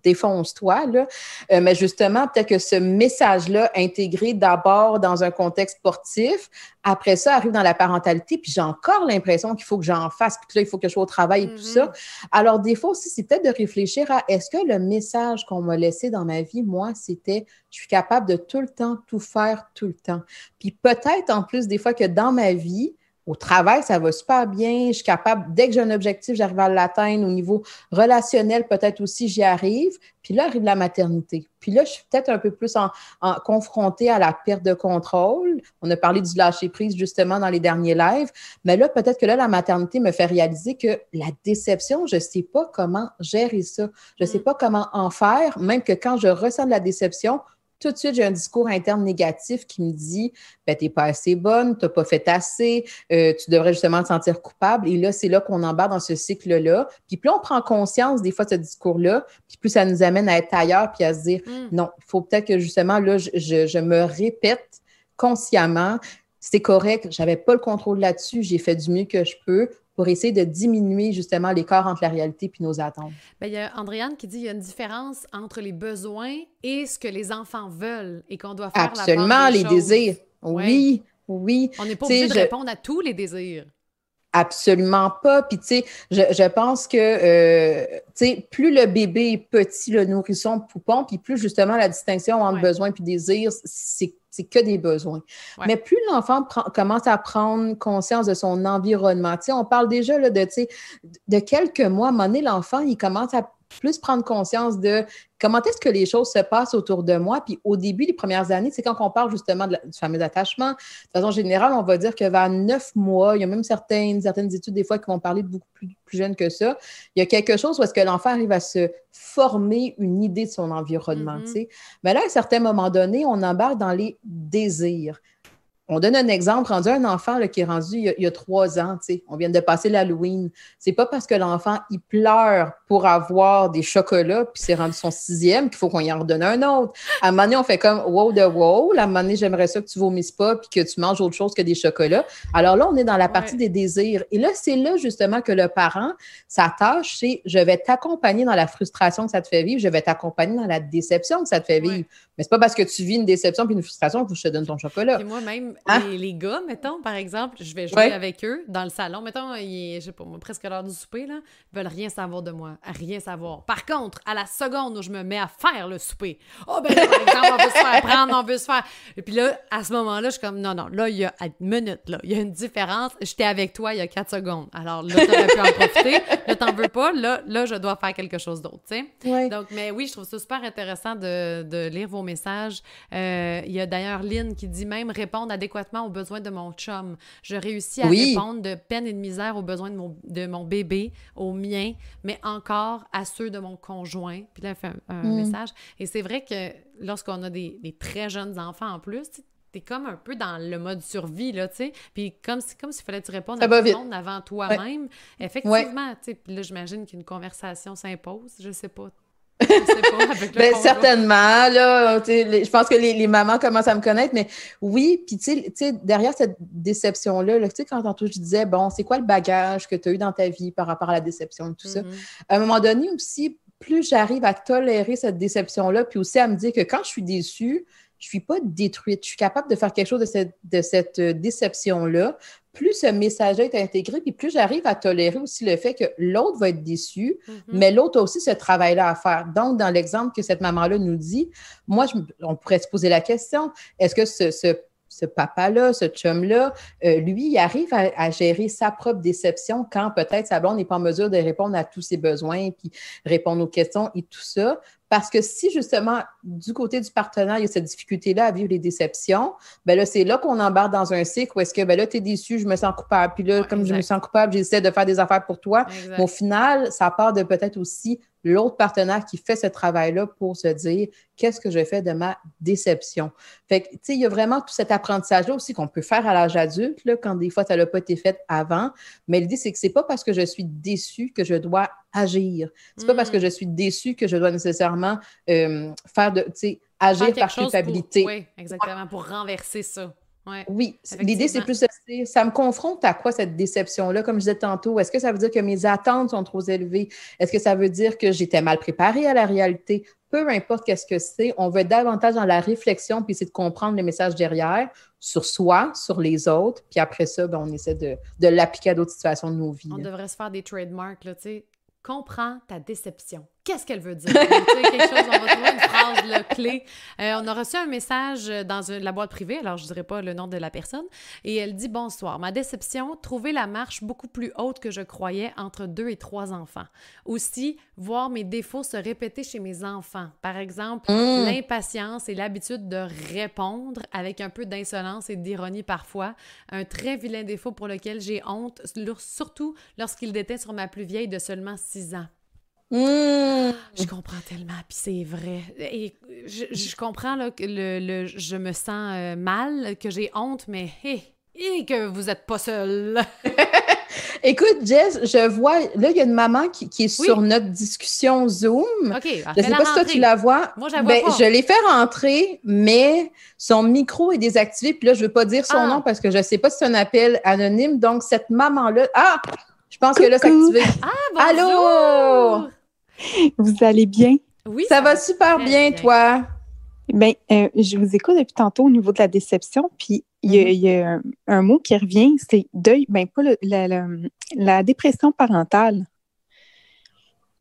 défonce-toi. Là. Euh, mais justement, peut-être que ce message-là, intégré d'abord dans un contexte sportif, après ça, arrive dans la parentalité, puis j'ai encore l'impression qu'il faut que j'en fasse, puis là, il faut que je sois au travail et tout ça. Mm-hmm. Alors, des fois aussi, c'est peut-être de réfléchir à est-ce que le message qu'on m'a laissé dans ma vie, moi, c'était je suis capable de tout le temps tout faire tout le temps? Puis peut-être en plus, des fois, que dans ma vie, au travail, ça va super bien. Je suis capable, dès que j'ai un objectif, j'arrive à l'atteindre. Au niveau relationnel, peut-être aussi, j'y arrive. Puis là arrive la maternité. Puis là, je suis peut-être un peu plus en, confrontée à la perte de contrôle. On a parlé du lâcher-prise justement dans les derniers lives. Mais là, peut-être que là, la maternité me fait réaliser que la déception, je ne sais pas comment gérer ça. Je ne sais mm. pas comment en faire, même que quand je ressens de la déception, tout de suite, j'ai un discours interne négatif qui me dit ben, Tu n'es pas assez bonne, tu n'as pas fait assez, euh, tu devrais justement te sentir coupable. Et là, c'est là qu'on embarque dans ce cycle-là. Puis plus on prend conscience des fois de ce discours-là, puis plus ça nous amène à être ailleurs, puis à se dire mm. Non, il faut peut-être que justement, là, je, je me répète consciemment c'est correct, j'avais pas le contrôle là-dessus, j'ai fait du mieux que je peux pour essayer de diminuer justement l'écart entre la réalité et nos attentes? Bien, il y a Andréane qui dit qu'il y a une différence entre les besoins et ce que les enfants veulent et qu'on doit faire Absolument, les désirs. Oui, oui. On n'est pas obligé de répondre à tous les désirs. Absolument pas. Puis, tu sais, je, pense que, euh, tu sais, plus le bébé est petit, le nourrisson, poupon, puis plus justement la distinction entre besoin et désir, c'est que des besoins. Mais plus l'enfant commence à prendre conscience de son environnement, on parle déjà là, de, de quelques mois, à un moment donné, l'enfant, il commence à plus prendre conscience de comment est-ce que les choses se passent autour de moi. Puis au début, les premières années, c'est quand on parle justement du fameux attachement. De façon générale, on va dire que vers neuf mois, il y a même certaines, certaines études des fois qui vont parler de beaucoup plus, plus jeunes que ça. Il y a quelque chose où est-ce que l'enfant arrive à se former une idée de son environnement. Mm-hmm. Mais là, à un certain moment donné, on embarque dans les désirs. On donne un exemple, rendu un enfant qui est rendu il y, a, trois ans, on vient de passer l'Halloween. C'est pas parce que l'enfant il pleure pour avoir des chocolats, puis c'est rendu son sixième qu'il faut qu'on y en redonne un autre. À un moment donné, on fait comme wow de wow. À un moment donné, j'aimerais ça que tu vomisses pas puis que tu manges autre chose que des chocolats. Alors là, on est dans la partie des désirs. Et là, c'est là justement que le parent, sa tâche, c'est je vais t'accompagner dans la frustration que ça te fait vivre, je vais t'accompagner dans la déception que ça te fait vivre. Mais c'est pas parce que tu vis une déception puis une frustration que je te donne ton chocolat. moi-même, ah. Les, gars, mettons, par exemple, je vais jouer avec eux dans le salon. Mettons, il est, je sais pas, presque l'heure du souper, là. Ils veulent rien savoir de moi. Rien savoir. Par contre, à la seconde où je me mets à faire le souper, oh, ben par exemple, on veut se faire prendre, on veut se faire. Et puis là, à ce moment-là, je suis comme, non, non, là, il y a une minute, là. Il y a une différence. J'étais avec toi il y a quatre secondes. Alors là, t'aurais pu en profiter. Là, t'en veux pas. Là, là, je dois faire quelque chose d'autre, tu sais. Donc, mais oui, je trouve ça super intéressant de, de lire vos messages. Euh, il y a d'ailleurs Lynn qui dit même répondre adéquatement aux besoins de mon chum. Je réussis à répondre de peine et de misère aux besoins de mon, de mon bébé, aux miens, mais encore à ceux de mon conjoint. Puis là, elle fait un, mm. message. Et c'est vrai que lorsqu'on a des, des, très jeunes enfants en plus, t'es comme un peu dans le mode survie, là, tu sais. Puis comme si, comme s'il fallait te répondre à tout le monde avant toi-même. Effectivement, tu sais. Puis là, j'imagine qu'une conversation s'impose. Je sais pas. Ben, certainement, là, je pense que les, mamans commencent à me connaître, mais oui, puis tu sais, derrière cette déception-là, tu sais, quand tantôt je disais, bon, c'est quoi le bagage que tu as eu dans ta vie par rapport à la déception et tout ça, mm-hmm. à un moment donné aussi, plus j'arrive à tolérer cette déception-là, puis aussi à me dire que quand je suis déçue, je ne suis pas détruite, je suis capable de faire quelque chose de cette, de cette déception-là, plus ce message-là est intégré, puis plus j'arrive à tolérer aussi le fait que l'autre va être déçu, Mhm. mais l'autre a aussi ce travail-là à faire. Donc, dans l'exemple que cette maman-là nous dit, moi, je- on pourrait se poser la question, est-ce que ce, ce- ce papa-là, ce chum-là, euh, lui, il arrive à, à gérer sa propre déception quand peut-être sa blonde n'est pas en mesure de répondre à tous ses besoins, puis répondre aux questions et tout ça? Parce que si justement, du côté du partenaire, il y a cette difficulté-là à vivre les déceptions, ben là, c'est là qu'on embarque dans un cycle où est-ce que, ben là, tu es déçu, je me sens coupable. Puis là, Ouais, comme je me sens coupable, j'essaie de faire des affaires pour toi. Exact. Mais au final, ça part de peut-être aussi l'autre partenaire qui fait ce travail-là pour se dire qu'est-ce que je fais de ma déception? Fait que, tu sais, il y a vraiment tout cet apprentissage-là aussi qu'on peut faire à l'âge adulte, là, quand des fois, ça n'a pas été fait avant. Mais l'idée, c'est que c'est pas parce que je suis déçue que je dois agir. C'est pas parce que Mm. je suis déçue que je dois nécessairement euh, faire de, tu sais, agir Faire par culpabilité. Pour, oui, exactement, pour renverser ça. Ouais. Oui, l'idée, c'est plus ça me confronte à quoi cette déception-là, comme je disais tantôt? Est-ce que ça veut dire que mes attentes sont trop élevées? Est-ce que ça veut dire que j'étais mal préparée à la réalité? Peu importe qu'est-ce que c'est, on veut être davantage dans la réflexion puis essayer de comprendre les messages derrière sur soi, sur les autres, puis après ça, ben, on essaie de, de l'appliquer à d'autres situations de nos vies. On devrait se faire des trademarks, là, tu sais. Comprends ta déception. Qu'est-ce qu'elle veut dire? Là, clé. Euh, on a reçu un message dans la boîte privée, alors je ne dirai pas le nom de la personne, et elle dit Bonsoir, ma déception, trouver la marche beaucoup plus haute que je croyais entre deux et trois enfants. Aussi, voir mes défauts se répéter chez mes enfants. Par exemple, Mm. l'impatience et l'habitude de répondre avec un peu d'insolence et d'ironie parfois. Un très vilain défaut pour lequel j'ai honte, surtout lorsqu'il déteint sur ma plus vieille de seulement 6 ans. Mmh. Je comprends tellement, puis c'est vrai. Et je, je comprends là, que le, le- je me sens euh, mal, que j'ai honte, mais hé, et que vous n'êtes pas seul. Écoute, Jess, je vois, là, il y a une maman qui, qui est Oui. sur notre discussion Zoom. Je ne sais pas si toi tu la vois. Moi, je la vois Ben, pas. je l'ai fait rentrer, mais son micro est désactivé. Puis là, je ne veux pas dire son Ah. nom parce que je ne sais pas si c'est un appel anonyme. Donc, cette maman-là. Ah! Je pense que là, c'est activé. Ah, bonjour! Allô? Vous allez bien? Oui, Ça va super bien, toi? Bien, euh, je vous écoute depuis tantôt au niveau de la déception, puis il y a, Mhm. il y a un, un mot qui revient, c'est deuil, ben pas le- la, la- la dépression parentale.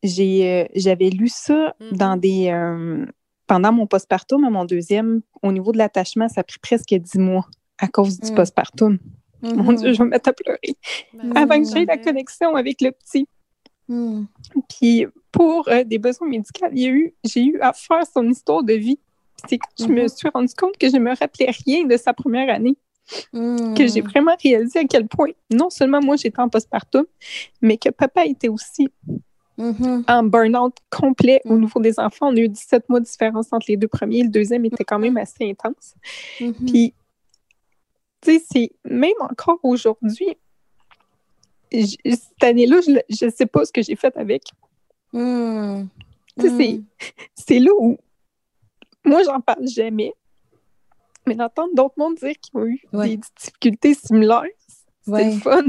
J'ai, euh, j'avais lu ça Mhm. dans des euh, pendant mon postpartum, à mon deuxième, au niveau de l'attachement, ça a pris presque dix mois à cause du Mhm. postpartum. Mon Dieu, je vais me mettre à pleurer. Ben, Avant que j'aie la connexion avec le petit. Hmm. Puis pour euh, des besoins médicaux, il y a eu, j'ai eu à faire son histoire de vie. C'est quand je me Mhm. suis rendu compte que je me rappelais rien de sa première année, Hmm. que j'ai vraiment réalisé à quel point non seulement moi j'étais en postpartum, mais que papa était aussi Mhm. en burn-out complet au Mhm. niveau des enfants. On a eu 17 mois de différence entre les deux premiers. Le deuxième était quand même assez intense. Mhm. Puis, tu sais, c'est même encore aujourd'hui, cette année-là, je ne sais pas ce que j'ai fait avec. Hmm. C'est- Hmm. c'est là où moi, j'en parle jamais. Mais d'entendre d'autres mondes dire qu'ils ont eu Ouais. des difficultés similaires, c'est Ouais. le fun.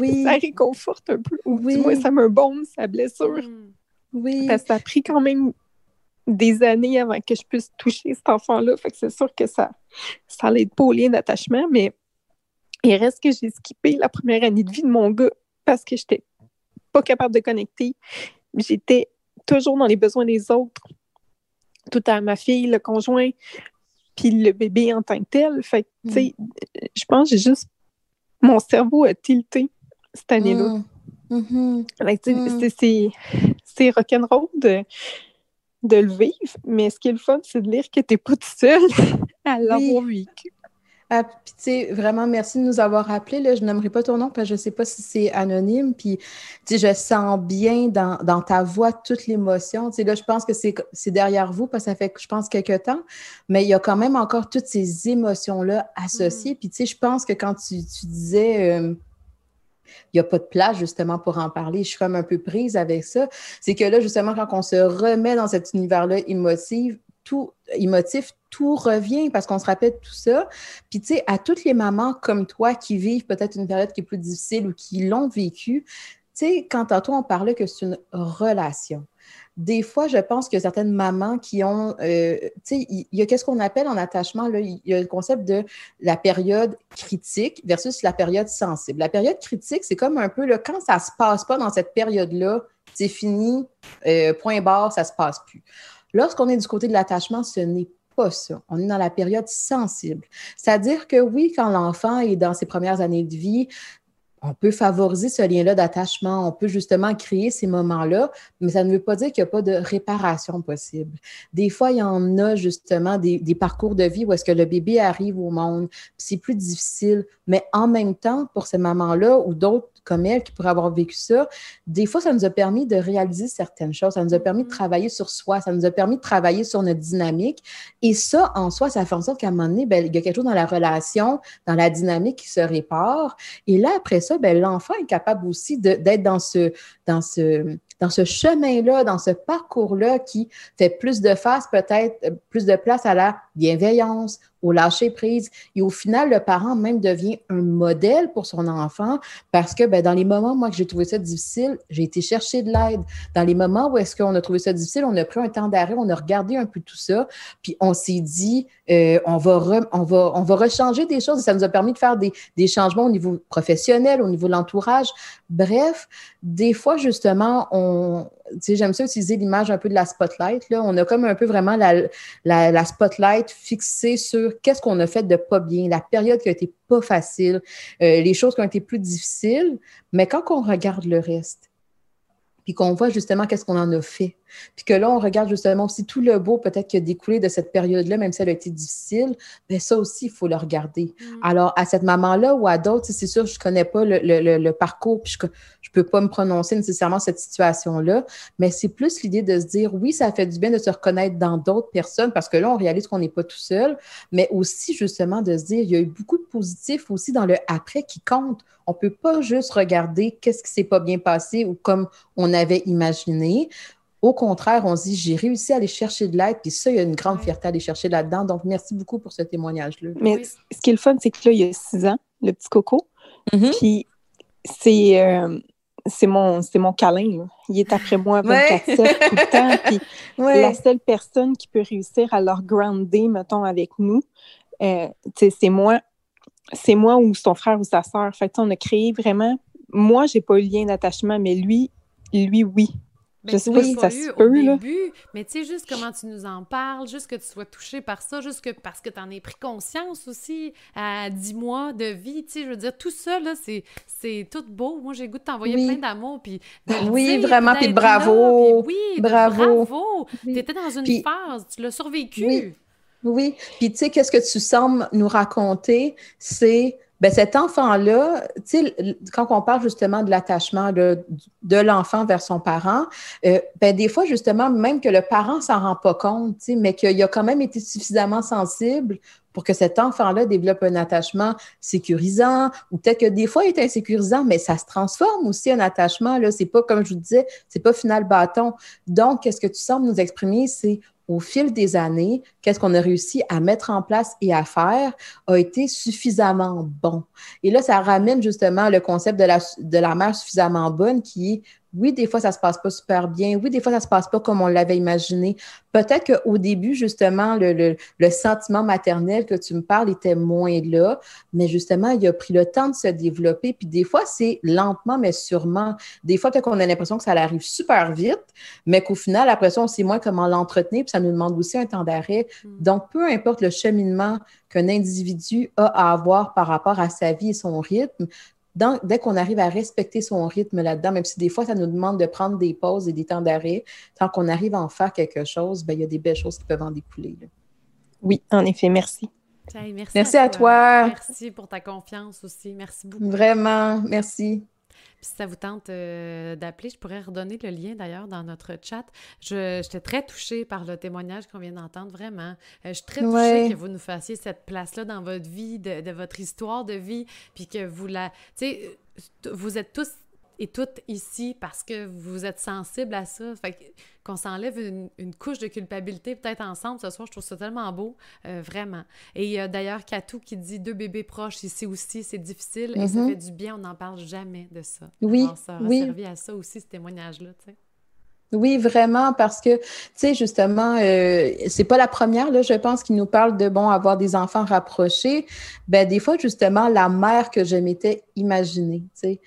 Oui, ça réconforte un peu. Ou Oui. du moins, ça me baume sa blessure. Hmm. oui. Parce que ça a pris quand même des années avant que je puisse toucher cet enfant-là. Fait que c'est sûr que ça, ça l'aide pas au lien d'attachement, mais il reste que j'ai skippé la première année de vie de mon gars parce que j'étais pas capable de connecter. J'étais toujours dans les besoins des autres, tout à ma fille, le conjoint, puis le bébé en tant que tel. Fait que, tu sais, je pense que j'ai juste. Mon cerveau a tilté cette année-là. Hmm. Mhm. Tu sais, Mm. c'est- rock'n'roll de, de le vivre, mais ce qui est le fun, c'est de lire que t'es pas tout seul à l'avoir vécu. Ah, puis tu sais, vraiment, merci de nous avoir appelés. Là. Je n'aimerais pas ton nom parce que je ne sais pas si c'est anonyme. Puis, tu sais, je sens bien dans, dans ta voix toute l'émotion. Tu sais, là, je pense que c'est derrière vous parce que ça fait, je pense, quelques temps. Mais il y a quand même encore toutes ces émotions-là associées. Puis, tu sais, je pense que quand tu, tu disais... euh, il n'y a pas de place justement pour en parler. Je suis comme un peu prise avec ça. C'est que là, justement, quand on se remet dans cet univers-là émotif, tout, émotif, tout revient parce qu'on se rappelle tout ça. Puis, tu sais, à toutes les mamans comme toi qui vivent peut-être une période qui est plus difficile ou qui l'ont vécu, tu sais, quand tantôt on parlait que c'est une relation. des fois, je pense que certaines mamans qui ont, euh, tu sais, il y, a qu'est-ce qu'on appelle en attachement, il y a le concept de la période critique versus la période sensible. La période critique, c'est comme un peu, là, quand ça ne se passe pas dans cette période-là, c'est fini, euh, point barre, ça ne se passe plus. Lorsqu'on est du côté de l'attachement, ce n'est pas ça. On est dans la période sensible. C'est-à-dire que oui, quand l'enfant est dans ses premières années de vie, on peut favoriser ce lien-là d'attachement, on peut justement créer ces moments-là, mais ça ne veut pas dire qu'il n'y a pas de réparation possible. Des fois, il y en a justement des, parcours de vie où est-ce que le bébé arrive au monde, c'est plus difficile, mais en même temps, pour ces mamans-là ou d'autres comme elle qui pourraient avoir vécu ça, des fois, ça nous a permis de réaliser certaines choses, ça nous a permis de mm-hmm. travailler sur soi, ça nous a permis de travailler sur notre dynamique. Et ça, en soi, ça fait en sorte qu'à un moment donné, ben, il y a quelque chose dans la relation, dans la dynamique qui se répare. Et là, après ça, ben, l'enfant est capable aussi d'être dans ce, dans ce, dans ce chemin-là, dans ce parcours-là qui fait plus de face, peut-être euh, plus de place à la bienveillance, au lâcher prise. Et au final, le parent même devient un modèle pour son enfant parce que ben, dans les moments, moi, que j'ai trouvé ça difficile, j'ai été chercher de l'aide. Dans les moments où est-ce qu'on a trouvé ça difficile, on a pris un temps d'arrêt, on a regardé un peu tout ça, puis on s'est dit, euh, on, va on, va, on va rechanger des choses et ça nous a permis de faire des, des changements au niveau professionnel, au niveau de l'entourage. Bref, des fois, justement, on, j'aime ça utiliser l'image un peu de la spotlight. On a comme un peu vraiment la, la, spotlight fixée sur qu'est-ce qu'on a fait de pas bien, la période qui a été pas facile, euh, les choses qui ont été plus difficiles. Mais quand on regarde le reste, puis qu'on voit justement qu'est-ce qu'on en a fait. Puis que là, on regarde justement aussi tout le beau peut-être qui a découlé de cette période-là, même si elle a été difficile, bien ça aussi, il faut le regarder. Mm. Alors, à cette maman-là ou à d'autres, c'est sûr, je ne connais pas le, le, le, parcours, puis je ne peux pas me prononcer nécessairement cette situation-là, mais c'est plus l'idée de se dire, oui, ça fait du bien de se reconnaître dans d'autres personnes, parce que là, on réalise qu'on n'est pas tout seul, mais aussi justement de se dire, il y a eu beaucoup de positifs aussi dans le après qui compte. On ne peut pas juste regarder qu'est-ce qui s'est pas bien passé ou comme on avait imaginé. Au contraire, on se dit, j'ai réussi à aller chercher de l'aide, puis ça, il y a une grande fierté à aller chercher là-dedans. Donc, merci beaucoup pour ce témoignage-là. Mais ce qui est le fun, c'est que là, il y a six ans, le petit coco, mm-hmm. puis c'est... Euh, c'est mon, mon câlin. Il est après moi 24-7 tout le temps. Puis la seule personne qui peut réussir à leur grounder, mettons, avec nous, euh, c'est moi c'est moi ou son frère ou sa sœur. Fait on a créé vraiment. Moi, j'ai pas eu lien d'attachement, mais lui, lui, oui. Ben, je sais pas si ça se peut, là. mais tu sais, juste comment tu nous en parles, juste que tu sois touché par ça, juste que parce que tu en aies pris conscience aussi à 10 mois de vie, tu sais, je veux dire, tout ça, là, c'est tout beau. Moi, j'ai goût de t'envoyer plein d'amour, puis Oui, vraiment, puis bravo! oui, bravo! bravo. Tu étais dans une phase, tu l'as survécu. Oui, puis tu sais, qu'est-ce que tu sembles nous raconter, c'est ben, cet enfant-là, quand on parle justement de l'attachement de, l'enfant vers son parent, euh, ben, des fois, justement, même que le parent s'en rend pas compte, mais qu'il a quand même été suffisamment sensible pour que cet enfant-là développe un attachement sécurisant, ou peut-être que des fois, il est insécurisant, mais ça se transforme aussi en attachement. Là, c'est pas, comme je vous disais, c'est pas final bâton. Donc, qu'est-ce que tu sembles nous exprimer, c'est au fil des années, qu'est-ce qu'on a réussi à mettre en place et à faire a été suffisamment bon. Et là, ça ramène justement le concept de la, de mère suffisamment bonne qui est oui, des fois, ça se passe pas super bien. Oui, des fois, ça se passe pas comme on l'avait imaginé. Peut-être qu'au début, justement, le, le, sentiment maternel que tu me parles était moins là, mais justement, il a pris le temps de se développer. Puis des fois, c'est lentement, mais sûrement. Des fois, peut-être qu'on a l'impression que ça arrive super vite, mais qu'au final, après ça, on sait moins comment l'entretenir, puis ça nous demande aussi un temps d'arrêt. Mm. Donc, peu importe le cheminement qu'un individu a à avoir par rapport à sa vie et son rythme, dès qu'on arrive à respecter son rythme là-dedans, même si des fois, ça nous demande de prendre des pauses et des temps d'arrêt, tant qu'on arrive à en faire quelque chose, ben, il y a des belles choses qui peuvent en découler. Oui, en effet, merci. merci, à, toi. Merci pour ta confiance aussi. Merci beaucoup. Vraiment, merci si ça vous tente euh, d'appeler, je pourrais redonner le lien d'ailleurs dans notre chat. J'étais très touchée par le témoignage qu'on vient d'entendre, vraiment. Euh, je suis très touchée que vous nous fassiez cette place-là dans votre vie, de, de, votre histoire de vie, puis que vous la... Tu sais, vous êtes tous et toutes ici parce que vous êtes sensibles à ça. Fait qu'on s'enlève une, couche de culpabilité peut-être ensemble ce soir, je trouve ça tellement beau, euh, vraiment. Et il y a d'ailleurs Katou qui dit deux bébés proches ici aussi, c'est difficile et ça mm-hmm. fait du bien, on n'en parle jamais de ça. Oui, ça oui. servi à ça aussi, ce témoignage-là, tu sais. Oui, vraiment, parce que, tu sais, justement, euh, c'est pas la première, là, je pense, qui nous parle de, bon, avoir des enfants rapprochés. Ben, des fois, justement, la mère que je m'étais imaginée, tu sais.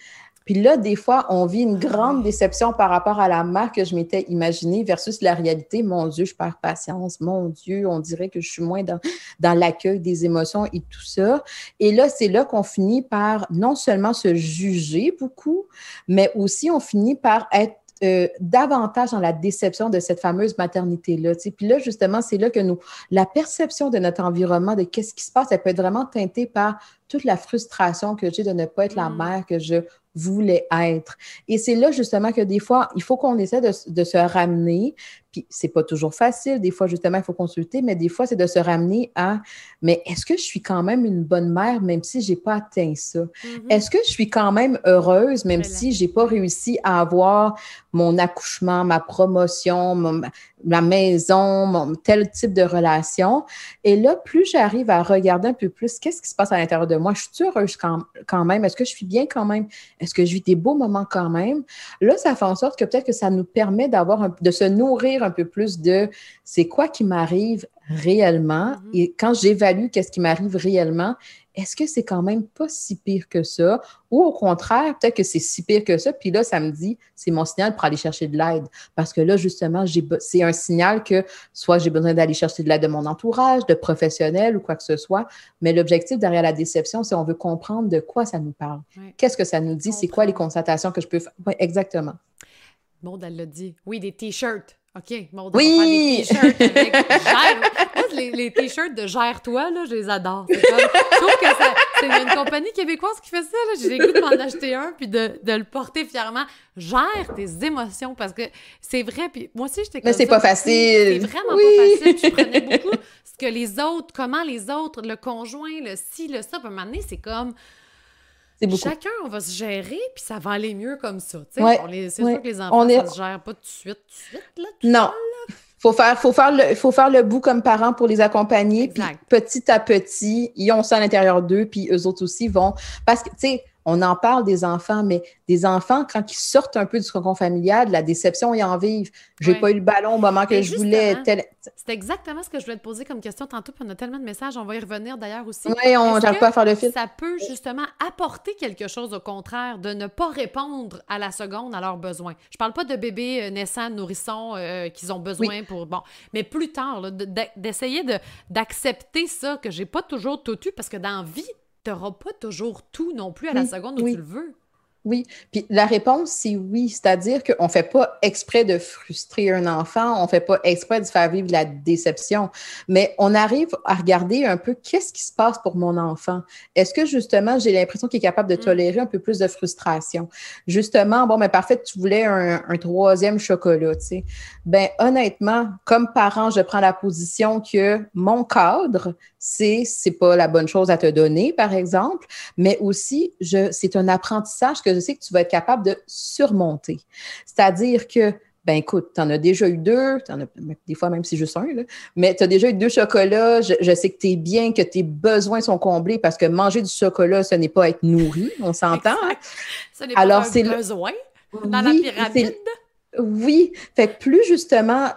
Puis là, des fois, on vit une grande déception par rapport à la mère que je m'étais imaginée versus la réalité. Mon Dieu, je perds patience. Mon Dieu, on dirait que je suis moins dans, dans l'accueil des émotions et tout ça. Et là, c'est là qu'on finit par non seulement se juger beaucoup, mais aussi on finit par être euh, davantage dans la déception de cette fameuse maternité-là. Puis là, justement, c'est là que nous, la perception de notre environnement, de qu'est-ce qui se passe, elle peut être vraiment teintée par toute la frustration que j'ai de ne pas être la mm. mère que je voulait être. Et c'est là justement que des fois, il faut qu'on essaie de, de, se ramener. Puis c'est pas toujours facile. Des fois, justement, il faut consulter, mais des fois, c'est de se ramener à mais est-ce que je suis quand même une bonne mère, même si j'ai pas atteint ça? Mm-hmm. Est-ce que je suis quand même heureuse, même si j'ai pas réussi à avoir mon accouchement, ma promotion, ma maison, mon, tel type de relation? Et là, plus j'arrive à regarder un peu plus qu'est-ce qui se passe à l'intérieur de moi, je suis heureuse quand, quand même? Est-ce que je suis bien quand même? Est-ce que je vis des beaux moments quand même? Là, ça fait en sorte que peut-être que ça nous permet d'avoir de se nourrir un peu plus de c'est quoi qui m'arrive réellement. Mm-hmm. Et quand j'évalue qu'est-ce qui m'arrive réellement, est-ce que c'est quand même pas si pire que ça? Ou au contraire, peut-être que c'est si pire que ça. Puis là, ça me dit, c'est mon signal pour aller chercher de l'aide. Parce que là, justement, c'est un signal que soit j'ai besoin d'aller chercher de l'aide de mon entourage, de professionnels ou quoi que ce soit. Mais l'objectif derrière la déception, c'est on veut comprendre de quoi ça nous parle. Qu'est-ce que ça nous dit? C'est quoi les constatations que je peux faire? Oui, exactement. Bon, elle l'a dit. Oui, des t-shirts. OK, Maud, oui! des t-shirts avec Gère. les, les t-shirts de Gère-toi, là, je les adore. Comme... Je trouve que c'est une compagnie québécoise qui fait ça. J'ai le goût de m'en acheter un puis de, de, le porter fièrement. Gère tes émotions parce que c'est vrai. Puis moi aussi, j'étais comme Mais c'est pas facile. C'est vraiment pas facile. Je prenais beaucoup ce que les autres, comment les autres, le conjoint, le ci, le ça. Puis à un moment donné, c'est comme Chacun, on va se gérer, puis ça va aller mieux comme ça. c'est sûr que les enfants, ça se gère pas tout de suite, tout de suite, là, Non. faut faire, faut, faire le, faut faire le bout comme parents pour les accompagner. Puis petit à petit, ils ont ça à l'intérieur d'eux, puis eux autres aussi vont. Parce que, tu sais, on en parle des enfants, mais des enfants, quand ils sortent un peu du cocon familial, la déception, ils en vivent. J'ai pas eu le ballon au moment que je voulais. C'est exactement ce que je voulais te poser comme question tantôt, puis on a tellement de messages, on va y revenir d'ailleurs aussi. Oui, on n'arrive pas à faire le fil. Ça peut justement apporter quelque chose au contraire, de ne pas répondre à la seconde à leurs besoins? Je parle pas de bébés euh, naissants, nourrissons, euh, qu'ils ont besoin pour. Bon, mais plus tard, d'essayer d'accepter ça, que j'ai pas toujours tout eu, parce que dans vie, tu n'auras pas toujours tout non plus à la seconde où tu le veux. Oui, puis la réponse, c'est oui. C'est-à-dire qu'on ne fait pas exprès de frustrer un enfant, on ne fait pas exprès de faire vivre la déception, mais on arrive à regarder un peu qu'est-ce qui se passe pour mon enfant. Est-ce que justement, j'ai l'impression qu'il est capable de mm. tolérer un peu plus de frustration? Justement, bon, mais parfait, tu voulais un, troisième chocolat, tu sais. Ben, honnêtement, comme parent, je prends la position que mon cadre, c'est c'est pas la bonne chose à te donner, par exemple, mais aussi, je, c'est un apprentissage que je sais que tu vas être capable de surmonter. C'est-à-dire que, ben écoute, tu en as déjà eu deux, en as, des fois même si juste un, là, mais tu as déjà eu deux chocolats, je, sais que tu es bien, que tes besoins sont comblés parce que manger du chocolat, ce n'est pas être nourri, on s'entend. Ce n'est pas Alors, un besoin dans la pyramide. Oui, fait que plus justement,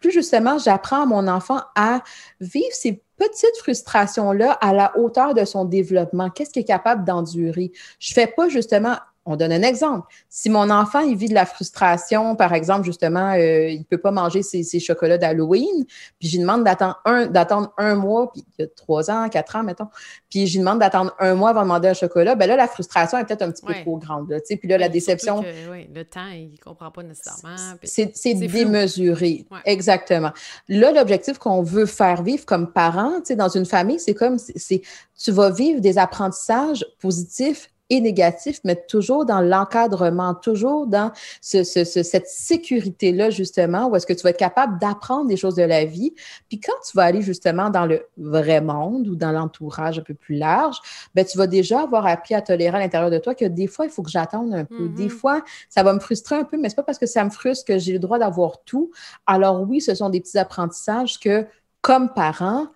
plus justement, j'apprends à mon enfant à vivre ces petites frustrations-là à la hauteur de son développement. Qu'est-ce qu'il est capable d'endurer? Je fais pas justement on donne un exemple. Si mon enfant, il vit de la frustration, par exemple, justement, euh, il ne peut pas manger ses, chocolats d'Halloween, puis je lui demande d'attendre un, d'attendre un mois, puis il y a trois ans, quatre ans, mettons, puis je lui demande d'attendre un mois avant de demander un chocolat, ben là, la frustration est peut-être un petit peu trop grande, là, puis là, la déception... le temps, il ne comprend pas nécessairement. C'est, démesuré, exactement. Là, l'objectif qu'on veut faire vivre comme parent, dans une famille, c'est comme, c'est, tu vas vivre des apprentissages positifs et négatif, mais toujours dans l'encadrement, toujours dans ce, ce, cette sécurité-là, justement, où est-ce que tu vas être capable d'apprendre des choses de la vie. Puis quand tu vas aller justement dans le vrai monde ou dans l'entourage un peu plus large, ben, tu vas déjà avoir appris à tolérer à l'intérieur de toi que des fois, il faut que j'attende un peu. Des mm-hmm. fois, ça va me frustrer un peu, mais c'est pas parce que ça me frustre que j'ai le droit d'avoir tout. Alors oui, ce sont des petits apprentissages que, comme parent,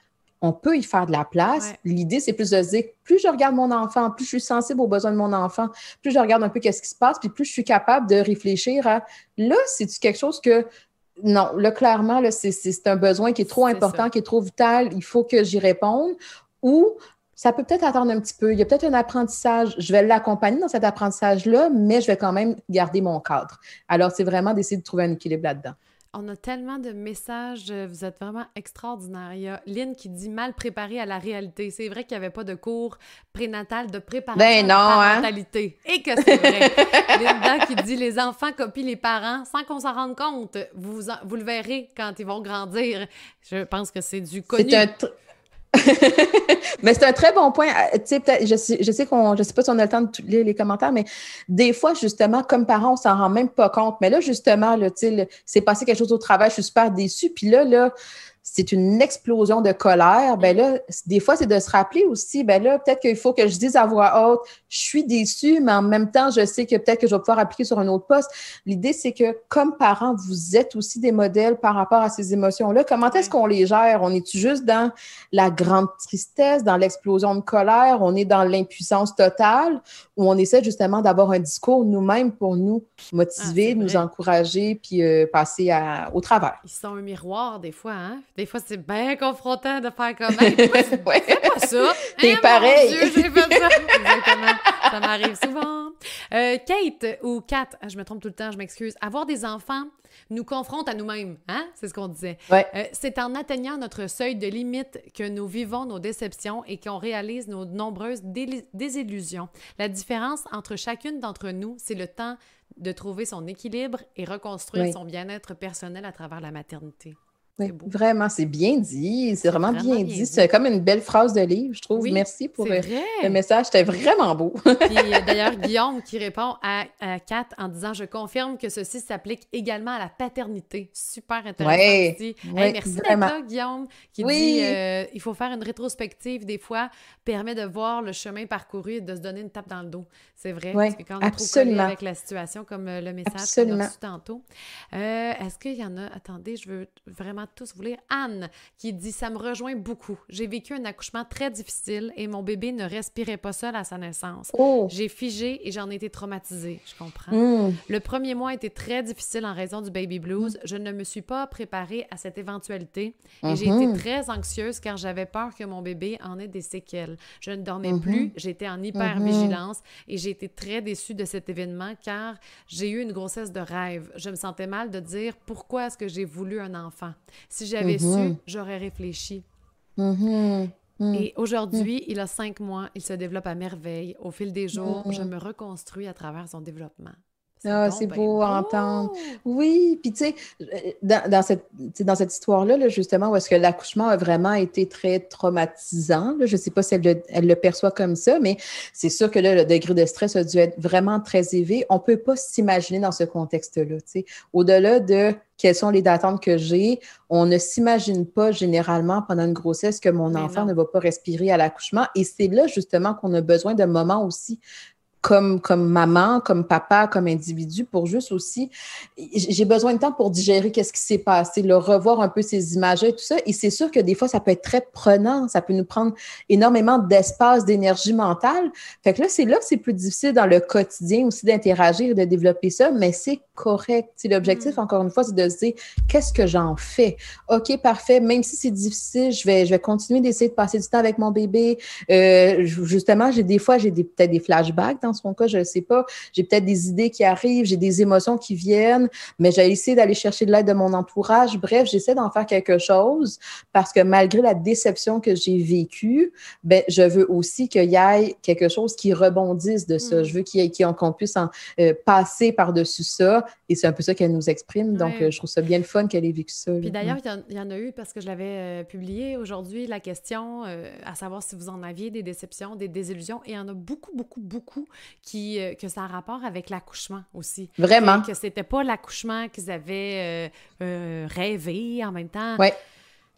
on peut y faire de la place. L'idée, c'est plus de se dire, plus je regarde mon enfant, plus je suis sensible aux besoins de mon enfant, plus je regarde un peu qu'est-ce qui se passe, puis plus je suis capable de réfléchir à, là, c'est quelque chose que, non, là, clairement, là, c'est un besoin qui est trop important, qui est trop vital, il faut que j'y réponde, ou ça peut peut-être attendre un petit peu. Il y a peut-être un apprentissage. Je vais l'accompagner dans cet apprentissage-là, mais je vais quand même garder mon cadre. Alors, c'est vraiment d'essayer de trouver un équilibre là-dedans. On a tellement de messages. Vous êtes vraiment extraordinaire. Il y a Lynn qui dit mal préparé à la réalité. C'est vrai qu'il n'y avait pas de cours prénatal de préparation ben à la parentalité. Hein? Et que c'est vrai. Linda qui dit les enfants copient les parents sans qu'on s'en rende compte. Vous, vous le verrez quand ils vont grandir. Je pense que c'est du connu. mais c'est un très bon point. Euh, je sais, je sais qu'on, je sais pas si on a le temps de lire les commentaires, mais des fois, justement, comme parents, on s'en rend même pas compte. Mais là, justement, là, c'est passé quelque chose au travail, je suis super déçue. Puis là, là, c'est une explosion de colère, ben là, des fois, c'est de se rappeler aussi, ben là, peut-être qu'il faut que je dise à voix haute, je suis déçue, mais en même temps, je sais que peut-être que je vais pouvoir appliquer sur un autre poste. L'idée, c'est que comme parents, vous êtes aussi des modèles par rapport à ces émotions-là. Comment est-ce qu'on les gère? On est juste dans la grande tristesse, dans l'explosion de colère? On est dans l'impuissance totale? Ou on essaie justement d'avoir un discours nous-mêmes pour nous motiver, ah, nous encourager, puis euh, passer à, au travers? Ils sont un miroir des fois, hein? Des fois, c'est bien confrontant de faire comme hey, ouais. pas ça. T'es hein, pareil. Dieu, j'ai fait ça. Exactement. Ça m'arrive souvent. Euh, Kate ou Kat, je me trompe tout le temps, je m'excuse. Avoir des enfants nous confronte à nous-mêmes, hein? C'est ce qu'on disait. Ouais. Euh, c'est en atteignant notre seuil de limite que nous vivons nos déceptions et qu'on réalise nos nombreuses désillusions. La différence entre chacune d'entre nous, c'est le temps de trouver son équilibre et reconstruire son bien-être personnel à travers la maternité vraiment, c'est bien dit. C'est vraiment, bien, dit. C'est comme une belle phrase de livre, je trouve. Merci pour euh, le, message. C'était vraiment beau. Puis euh, d'ailleurs, Guillaume qui répond à, Kat en disant Je confirme que ceci s'applique également à la paternité. Super intéressant ouais, merci d'être Guillaume, qui dit euh, Il faut faire une rétrospective des fois, permet de voir le chemin parcouru et de se donner une tape dans le dos. C'est vrai. parce que quand on est trop avec la situation, comme le message qu'on a reçu tantôt. Est-ce qu'il y en a Attendez, je veux vraiment tous vous lire. Anne qui dit Ça me rejoint beaucoup. J'ai vécu un accouchement très difficile et mon bébé ne respirait pas seul à sa naissance. Oh. J'ai figé et j'en ai été traumatisée. Je comprends. Hmm. Le premier mois a été très difficile en raison du baby blues. Je ne me suis pas préparée à cette éventualité et j'ai été mhm. très anxieuse car j'avais peur que mon bébé en ait des séquelles. Je ne dormais mhm. plus, j'étais en hyper-vigilance mhm. et j'ai été très déçue de cet événement car j'ai eu une grossesse de rêve. Je me sentais mal de dire pourquoi est-ce que j'ai voulu un enfant? Si j'avais su, mm-hmm. j'aurais réfléchi. Mm-hmm. Mm. Et aujourd'hui, il a cinq mois, il se développe à merveille. Au fil des jours, je me reconstruis à travers son développement. Ah, c'est beau à entendre. Oui, puis tu sais, euh, dans, cette, dans cette histoire-là, justement, où est-ce que l'accouchement a vraiment été très traumatisant, je ne sais pas si elle le, elle le, perçoit comme ça, mais c'est sûr que là, le degré de stress a dû être vraiment très élevé. On ne peut pas s'imaginer dans ce contexte-là. Au-delà de quelles sont les attentes que j'ai, on ne s'imagine pas généralement pendant une grossesse que mon enfant ne va pas respirer à l'accouchement. Et c'est là justement qu'on a besoin d'un moment aussi comme, comme maman, comme papa, comme individu, pour juste aussi, j'ai besoin de temps pour digérer qu'est-ce qui s'est passé, le revoir un peu ces images et tout ça. Et c'est sûr que des fois, ça peut être très prenant, ça peut nous prendre énormément d'espace, d'énergie mentale. Fait que là, c'est là que c'est plus difficile dans le quotidien aussi d'interagir et de développer ça, mais c'est correct. L'objectif, mm. encore une fois, c'est de se dire, qu'est-ce que j'en fais? OK, parfait. Même si c'est difficile, je vais, je vais continuer d'essayer de passer du temps avec mon bébé. Euh, justement, j'ai des fois, j'ai peut-être des flashbacks dans son cas, je ne sais pas. J'ai peut-être des idées qui arrivent, j'ai des émotions qui viennent, mais j'ai essayé d'aller chercher de l'aide de mon entourage. Bref, j'essaie d'en faire quelque chose parce que malgré la déception que j'ai vécue, ben, je veux aussi qu'il y ait quelque chose qui rebondisse de ça. Mm. Je veux qu'on puisse en, euh, passer par-dessus ça. Et c'est un peu ça qu'elle nous exprime. Donc, euh, je trouve ça bien le fun qu'elle ait vécu ça. Puis d'ailleurs, il y, en a eu parce que je l'avais euh, publié aujourd'hui, la question à savoir si vous en aviez des déceptions, des désillusions. Et il y en a beaucoup, beaucoup, beaucoup qui, euh, que ça a rapport avec l'accouchement aussi. Vraiment. Que, c'était pas l'accouchement qu'ils avaient euh, euh, rêvé en même temps. Ouais.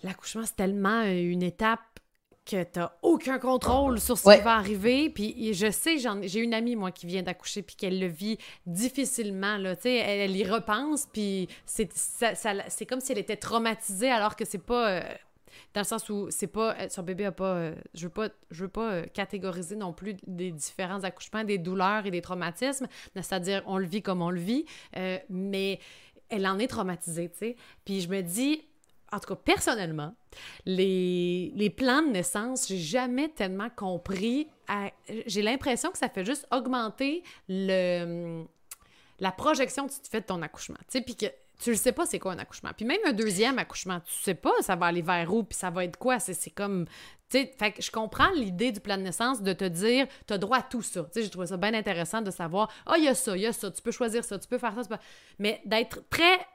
L'accouchement, c'est tellement une étape que tu n'as aucun contrôle sur ce qui va arriver. Puis je sais, j'ai une amie, moi, qui vient d'accoucher puis qu'elle le vit difficilement. Là. Elle, elle y repense, puis c'est comme si elle était traumatisée alors que c'est pas Dans le sens où c'est pas. Son bébé a pas. je veux pas, je veux pas catégoriser non plus des différents accouchements, des douleurs et des traumatismes. C'est-à-dire, on le vit comme on le vit. mais elle en est traumatisée, tu sais. Puis je me dis, en tout cas, personnellement, les, les plans de naissance, j'ai jamais tellement compris. J'ai l'impression que ça fait juste augmenter le, la projection que tu te fais de ton accouchement. Tu sais, puis que tu le sais pas c'est quoi un accouchement. Puis même un deuxième accouchement, tu sais pas ça va aller vers où, puis ça va être quoi. C'est comme... Tu sais, fait que je comprends l'idée du plan de naissance de te dire, tu as droit à tout ça. Tu sais, j'ai trouvé ça bien intéressant de savoir, ah, oh, il y a ça, il y a ça, tu peux choisir ça, tu peux faire ça. Mais d'être très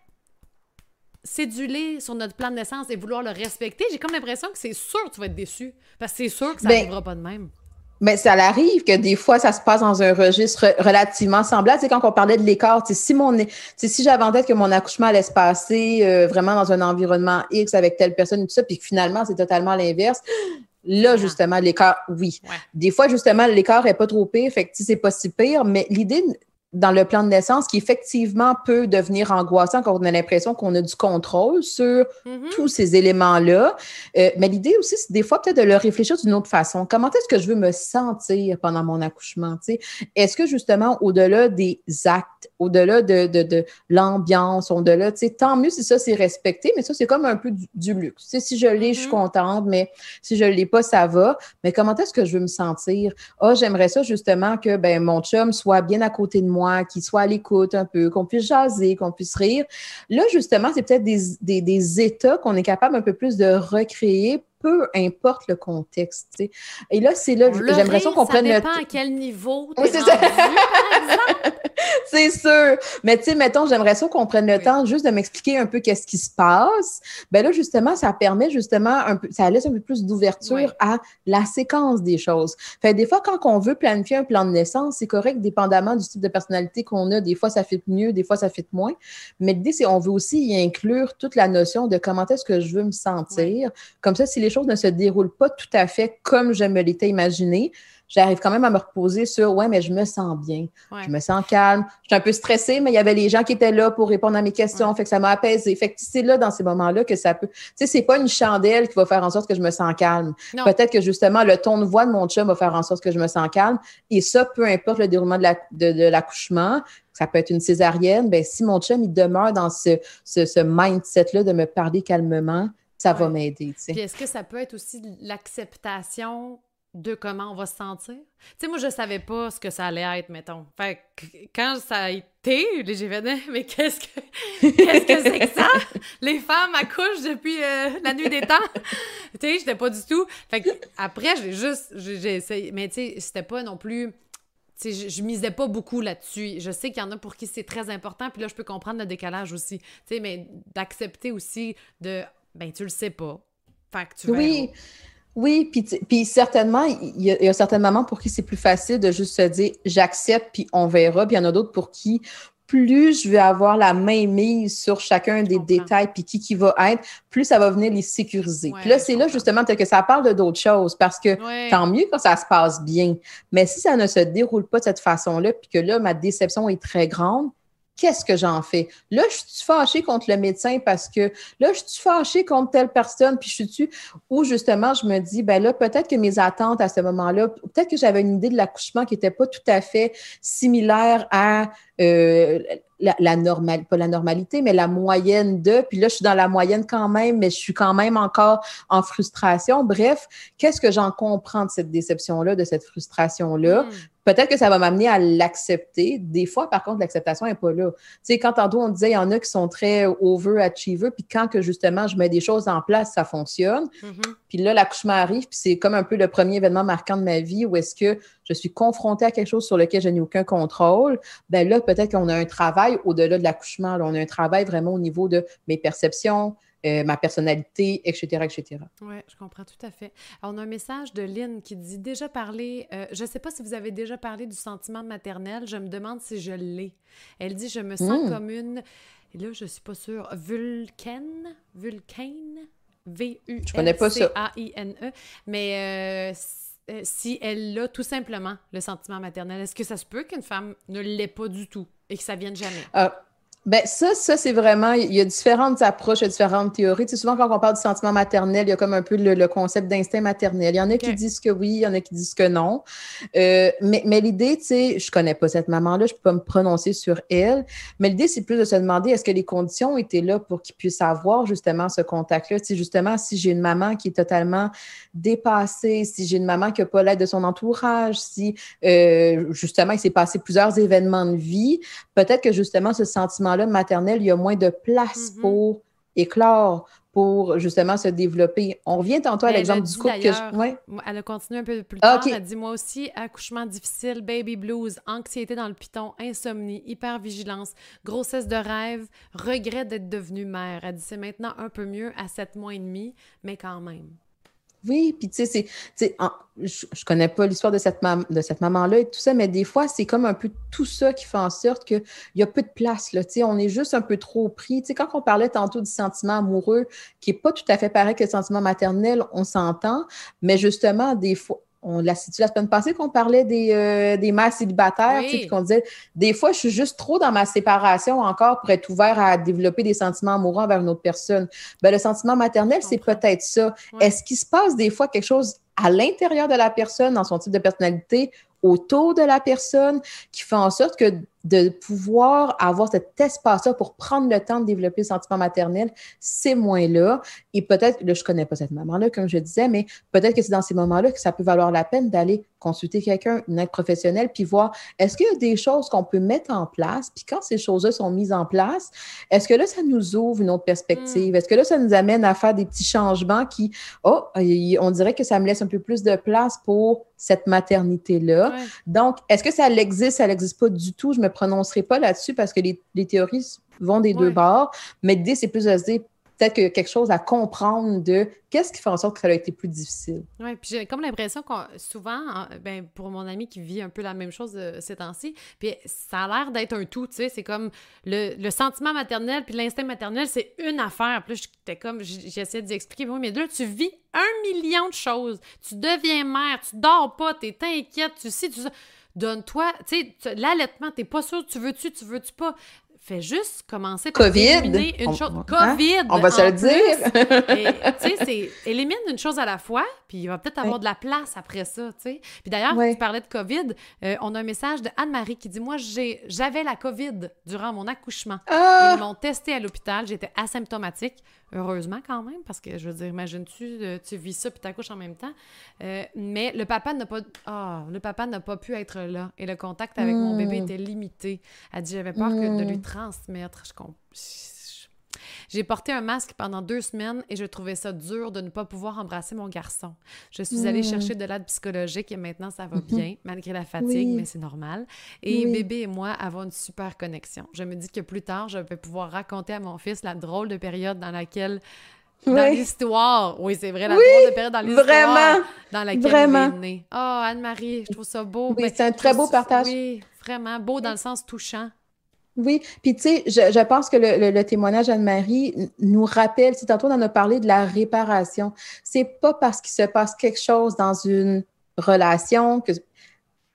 céduler sur notre plan de naissance et vouloir le respecter, j'ai comme l'impression que c'est sûr que tu vas être déçu. Parce que c'est sûr que ça n'arrivera ben, pas de même. Mais ça arrive que des fois, ça se passe dans un registre relativement semblable. C'est quand on parlait de l'écart, si mon si j'avais en tête que mon accouchement allait se passer euh, vraiment dans un environnement X avec telle personne et tout ça, puis que finalement, c'est totalement l'inverse. Là, justement, l'écart, oui. Des fois, justement, l'écart est pas trop pire, fait que c'est pas si pire, mais l'idée dans le plan de naissance qui effectivement peut devenir angoissant quand on a l'impression qu'on a du contrôle sur mm-hmm. tous ces éléments-là. Euh, mais l'idée aussi, c'est des fois peut-être de le réfléchir d'une autre façon. Comment est-ce que je veux me sentir pendant mon accouchement? Est-ce que justement, au-delà des actes, au-delà de, de, de l'ambiance, au-delà, tant mieux si ça c'est respecté, mais ça c'est comme un peu du, luxe. si je l'ai, je suis mm-hmm. contente, mais si je ne l'ai pas, ça va. Mais comment est-ce que je veux me sentir? Ah, oh, j'aimerais ça justement que ben, mon chum soit bien à côté de moi qui soit à l'écoute un peu, qu'on puisse jaser, qu'on puisse rire. Là, justement, c'est peut-être des états qu'on est capable un peu plus de recréer peu importe le contexte. Et là, c'est là, j'aimerais l'impression qu'on prenne le. Ça dépend à quel niveau oui, c'est ça. c'est sûr. Mais tu sais, mettons, j'aimerais ça qu'on prenne le temps juste de m'expliquer un peu qu'est-ce qui se passe. Ben là, justement, ça permet justement un peu, ça laisse un peu plus d'ouverture à la séquence des choses. Fait des fois, quand on veut planifier un plan de naissance, c'est correct, dépendamment du type de personnalité qu'on a. Des fois, ça fait mieux, des fois, ça fait moins. Mais l'idée, c'est on veut aussi y inclure toute la notion de comment est-ce que je veux me sentir. Comme ça, si les choses ne se déroulent pas tout à fait comme je me l'étais imaginé, j'arrive quand même à me reposer sur ouais, mais je me sens bien, je me sens calme. Je suis un peu stressée, mais il y avait les gens qui étaient là pour répondre à mes questions, fait que ça m'a apaisé. Fait que c'est là dans ces moments-là que ça peut. Tu sais, c'est pas une chandelle qui va faire en sorte que je me sens calme. Peut-être que justement le ton de voix de mon chum va faire en sorte que je me sens calme. Et ça, peu importe le déroulement de l'accouchement. ça peut être une césarienne, ben si mon chum il demeure dans ce, ce, ce mindset-là de me parler calmement, ça va m'aider. Puis est-ce que ça peut être aussi l'acceptation de comment on va se sentir? Tu sais, moi, je savais pas ce que ça allait être, mettons. Fait que quand ça a été, j'ai fait, mais qu'est-ce que qu'est-ce que c'est que ça? Les femmes accouchent depuis euh, la nuit des temps. tu sais, j'étais pas du tout. Fait que après, j'ai juste, j'ai essayé, mais tu sais, c'était pas non plus je, je misais pas beaucoup là-dessus. Je sais qu'il y en a pour qui c'est très important, puis là, je peux comprendre le décalage aussi. Tu sais, mais d'accepter aussi de ben tu le sais pas. Fait que tu Oui. Oui, puis, certainement, il y, a, il certaines mamans pour qui c'est plus facile de juste se dire j'accepte, puis on verra. Puis il y en a d'autres pour qui plus je vais avoir la main mise sur chacun des détails, puis qui qui va être, plus ça va venir les sécuriser. puis là, c'est là justement que ça parle de d'autres choses, parce que tant mieux quand ça se passe bien. Mais si ça ne se déroule pas de cette façon-là, puis que là, ma déception est très grande, qu'est-ce que j'en fais? Là, je suis fâchée contre le médecin parce que là, je suis fâchée contre telle personne, puis je suis ou justement, je me dis, ben là, peut-être que mes attentes à ce moment-là, peut-être que j'avais une idée de l'accouchement qui n'était pas tout à fait similaire à euh, la, normale, pas la normalité, mais la moyenne de, puis là, je suis dans la moyenne quand même, mais je suis quand même encore en frustration. Bref, qu'est-ce que j'en comprends de cette déception-là, de cette frustration-là? Hmm. Peut-être que ça va m'amener à l'accepter. Des fois, par contre, l'acceptation n'est pas là. Tu sais, quand tantôt on disait, il y en a qui sont très over-achiever, puis quand que justement je mets des choses en place, ça fonctionne. Mm-hmm. Puis là, l'accouchement arrive, puis c'est comme un peu le premier événement marquant de ma vie où est-ce que je suis confrontée à quelque chose sur lequel je n'ai aucun contrôle. Ben là, peut-être qu'on a un travail au-delà de l'accouchement. On a un travail vraiment au niveau de mes perceptions, euh, ma personnalité, etc., etc. Oui, je comprends tout à fait. on a un message de Lynn qui dit déjà parler, euh, je ne sais pas si vous avez déjà parlé du sentiment maternel, je me demande si je l'ai. Elle dit je me sens hmm. comme une, et là je ne suis pas sûre, vulcaine, vulcaine, V-U-L-C-A-I-N-E, mais euh, si elle a tout simplement le sentiment maternel, est-ce que ça se peut qu'une femme ne l'ait pas du tout et que ça vienne jamais? Ben ça, ça c'est vraiment, il y a différentes approches, il y a différentes théories. Tu sais, souvent, quand on parle du sentiment maternel, il y a comme un peu le, concept d'instinct maternel. Il y en a qui disent que oui, il y en a qui disent que non. Euh, mais mais l'idée, tu sais, je connais pas cette maman-là, je peux pas me prononcer sur elle, mais l'idée, c'est plus de se demander est-ce que les conditions étaient là pour qu'ils puissent avoir justement ce contact-là? Tu sais, justement, si j'ai une maman qui est totalement dépassée, si j'ai une maman qui n'a pas l'aide de son entourage, si euh, justement il s'est passé plusieurs événements de vie, peut-être que justement ce sentiment maternelle, il y a moins de place mm-hmm. pour éclore, pour justement se développer. On revient tantôt à l'exemple du couple que je... ouais. Elle a continué un peu plus tard. Elle dit Moi aussi, accouchement difficile, baby blues, anxiété dans le piton, insomnie, hypervigilance, grossesse de rêve, regret d'être devenue mère. Elle dit C'est maintenant un peu mieux à sept mois et demi, mais quand même. Oui, puis tu sais, c'est, je, je connais pas l'histoire de cette, maman-là et tout ça, mais des fois, c'est comme un peu tout ça qui fait en sorte qu'il y a peu de place, là, on est juste un peu trop pris. Tu sais, quand on parlait tantôt du sentiment amoureux, qui est pas tout à fait pareil que le sentiment maternel, on s'entend, mais justement, des fois, on l'a situé la semaine passée qu'on parlait des, euh, des mères célibataires, puis qu'on disait des fois, je suis juste trop dans ma séparation encore pour être ouvert à développer des sentiments amoureux envers une autre personne. Ben, le sentiment maternel, c'est peut-être ça. Est-ce qu'il se passe des fois quelque chose à l'intérieur de la personne, dans son type de personnalité, autour de la personne, qui fait en sorte que de pouvoir avoir cet espace-là pour prendre le temps de développer le sentiment maternel, c'est moins là. Et peut-être, là, je connais pas cette maman-là, comme je disais, mais peut-être que c'est dans ces moments-là que ça peut valoir la peine d'aller consulter quelqu'un, une aide professionnelle, puis voir est-ce qu'il y a des choses qu'on peut mettre en place, puis quand ces choses-là sont mises en place, est-ce que là, ça nous ouvre une autre perspective? Mm. Est-ce que là, ça nous amène à faire des petits changements qui, oh, on dirait que ça me laisse un peu plus de place pour cette maternité-là. Donc, est-ce que ça existe, ça n'existe pas du tout? Je me prononcerai pas là-dessus parce que les, les théories vont des deux bords, mais l'idée, c'est plus de se dire peut-être a quelque chose à comprendre de qu'est-ce qui fait en sorte que ça a été plus difficile. Oui, puis j'ai comme l'impression que souvent, ben, pour mon ami qui vit un peu la même chose ces temps-ci, puis ça a l'air d'être un tout, tu sais, c'est comme le, le, sentiment maternel puis l'instinct maternel, c'est une affaire. Puis j'étais comme, j'essayais d'expliquer, oui, mais là, tu vis un million de choses. Tu deviens mère, tu dors pas, tu es inquiète, tu sais, tu. Donne-toi, tu sais, l'allaitement, t'es pas sûr, tu veux-tu, tu veux-tu pas fais juste commencer par éliminer une chose. Hein? COVID! On va se le dire! Tu sais, c'est élimine une chose à la fois, puis il va peut-être avoir de la place après ça, tu sais. Puis d'ailleurs, tu parlais de COVID, euh, on a un message de Anne-Marie qui dit Moi, j'avais la COVID durant mon accouchement. Ah! Ils m'ont testé à l'hôpital, j'étais asymptomatique. Heureusement quand même, parce que je veux dire, imagine-tu, euh, tu vis ça puis t'accouches en même temps. Euh, mais le papa n'a pas, oh, le papa n'a pas pu être là et le contact avec mon bébé hmm. était limité. Elle dit j'avais peur que de lui hmm. transmettre. Je, j'ai porté un masque pendant deux semaines et je trouvais ça dur de ne pas pouvoir embrasser mon garçon. Je suis allée hmm. chercher de l'aide psychologique et maintenant ça va bien, malgré la fatigue, mais c'est normal. Et bébé et moi avons une super connexion. Je me dis que plus tard, je vais pouvoir raconter à mon fils la drôle de période dans laquelle dans l'histoire. Oui, c'est vrai, la drôle de période dans l'histoire. Vraiment. Dans laquelle vraiment. il est né. Oh, Anne-Marie, je trouve ça beau. Oui, c'est un très beau partage. Oui, vraiment beau dans le sens touchant. Oui, puis tu sais, je, pense que le, témoignage d'Anne-Marie nous rappelle, si tantôt on en a parlé de la réparation, c'est pas parce qu'il se passe quelque chose dans une relation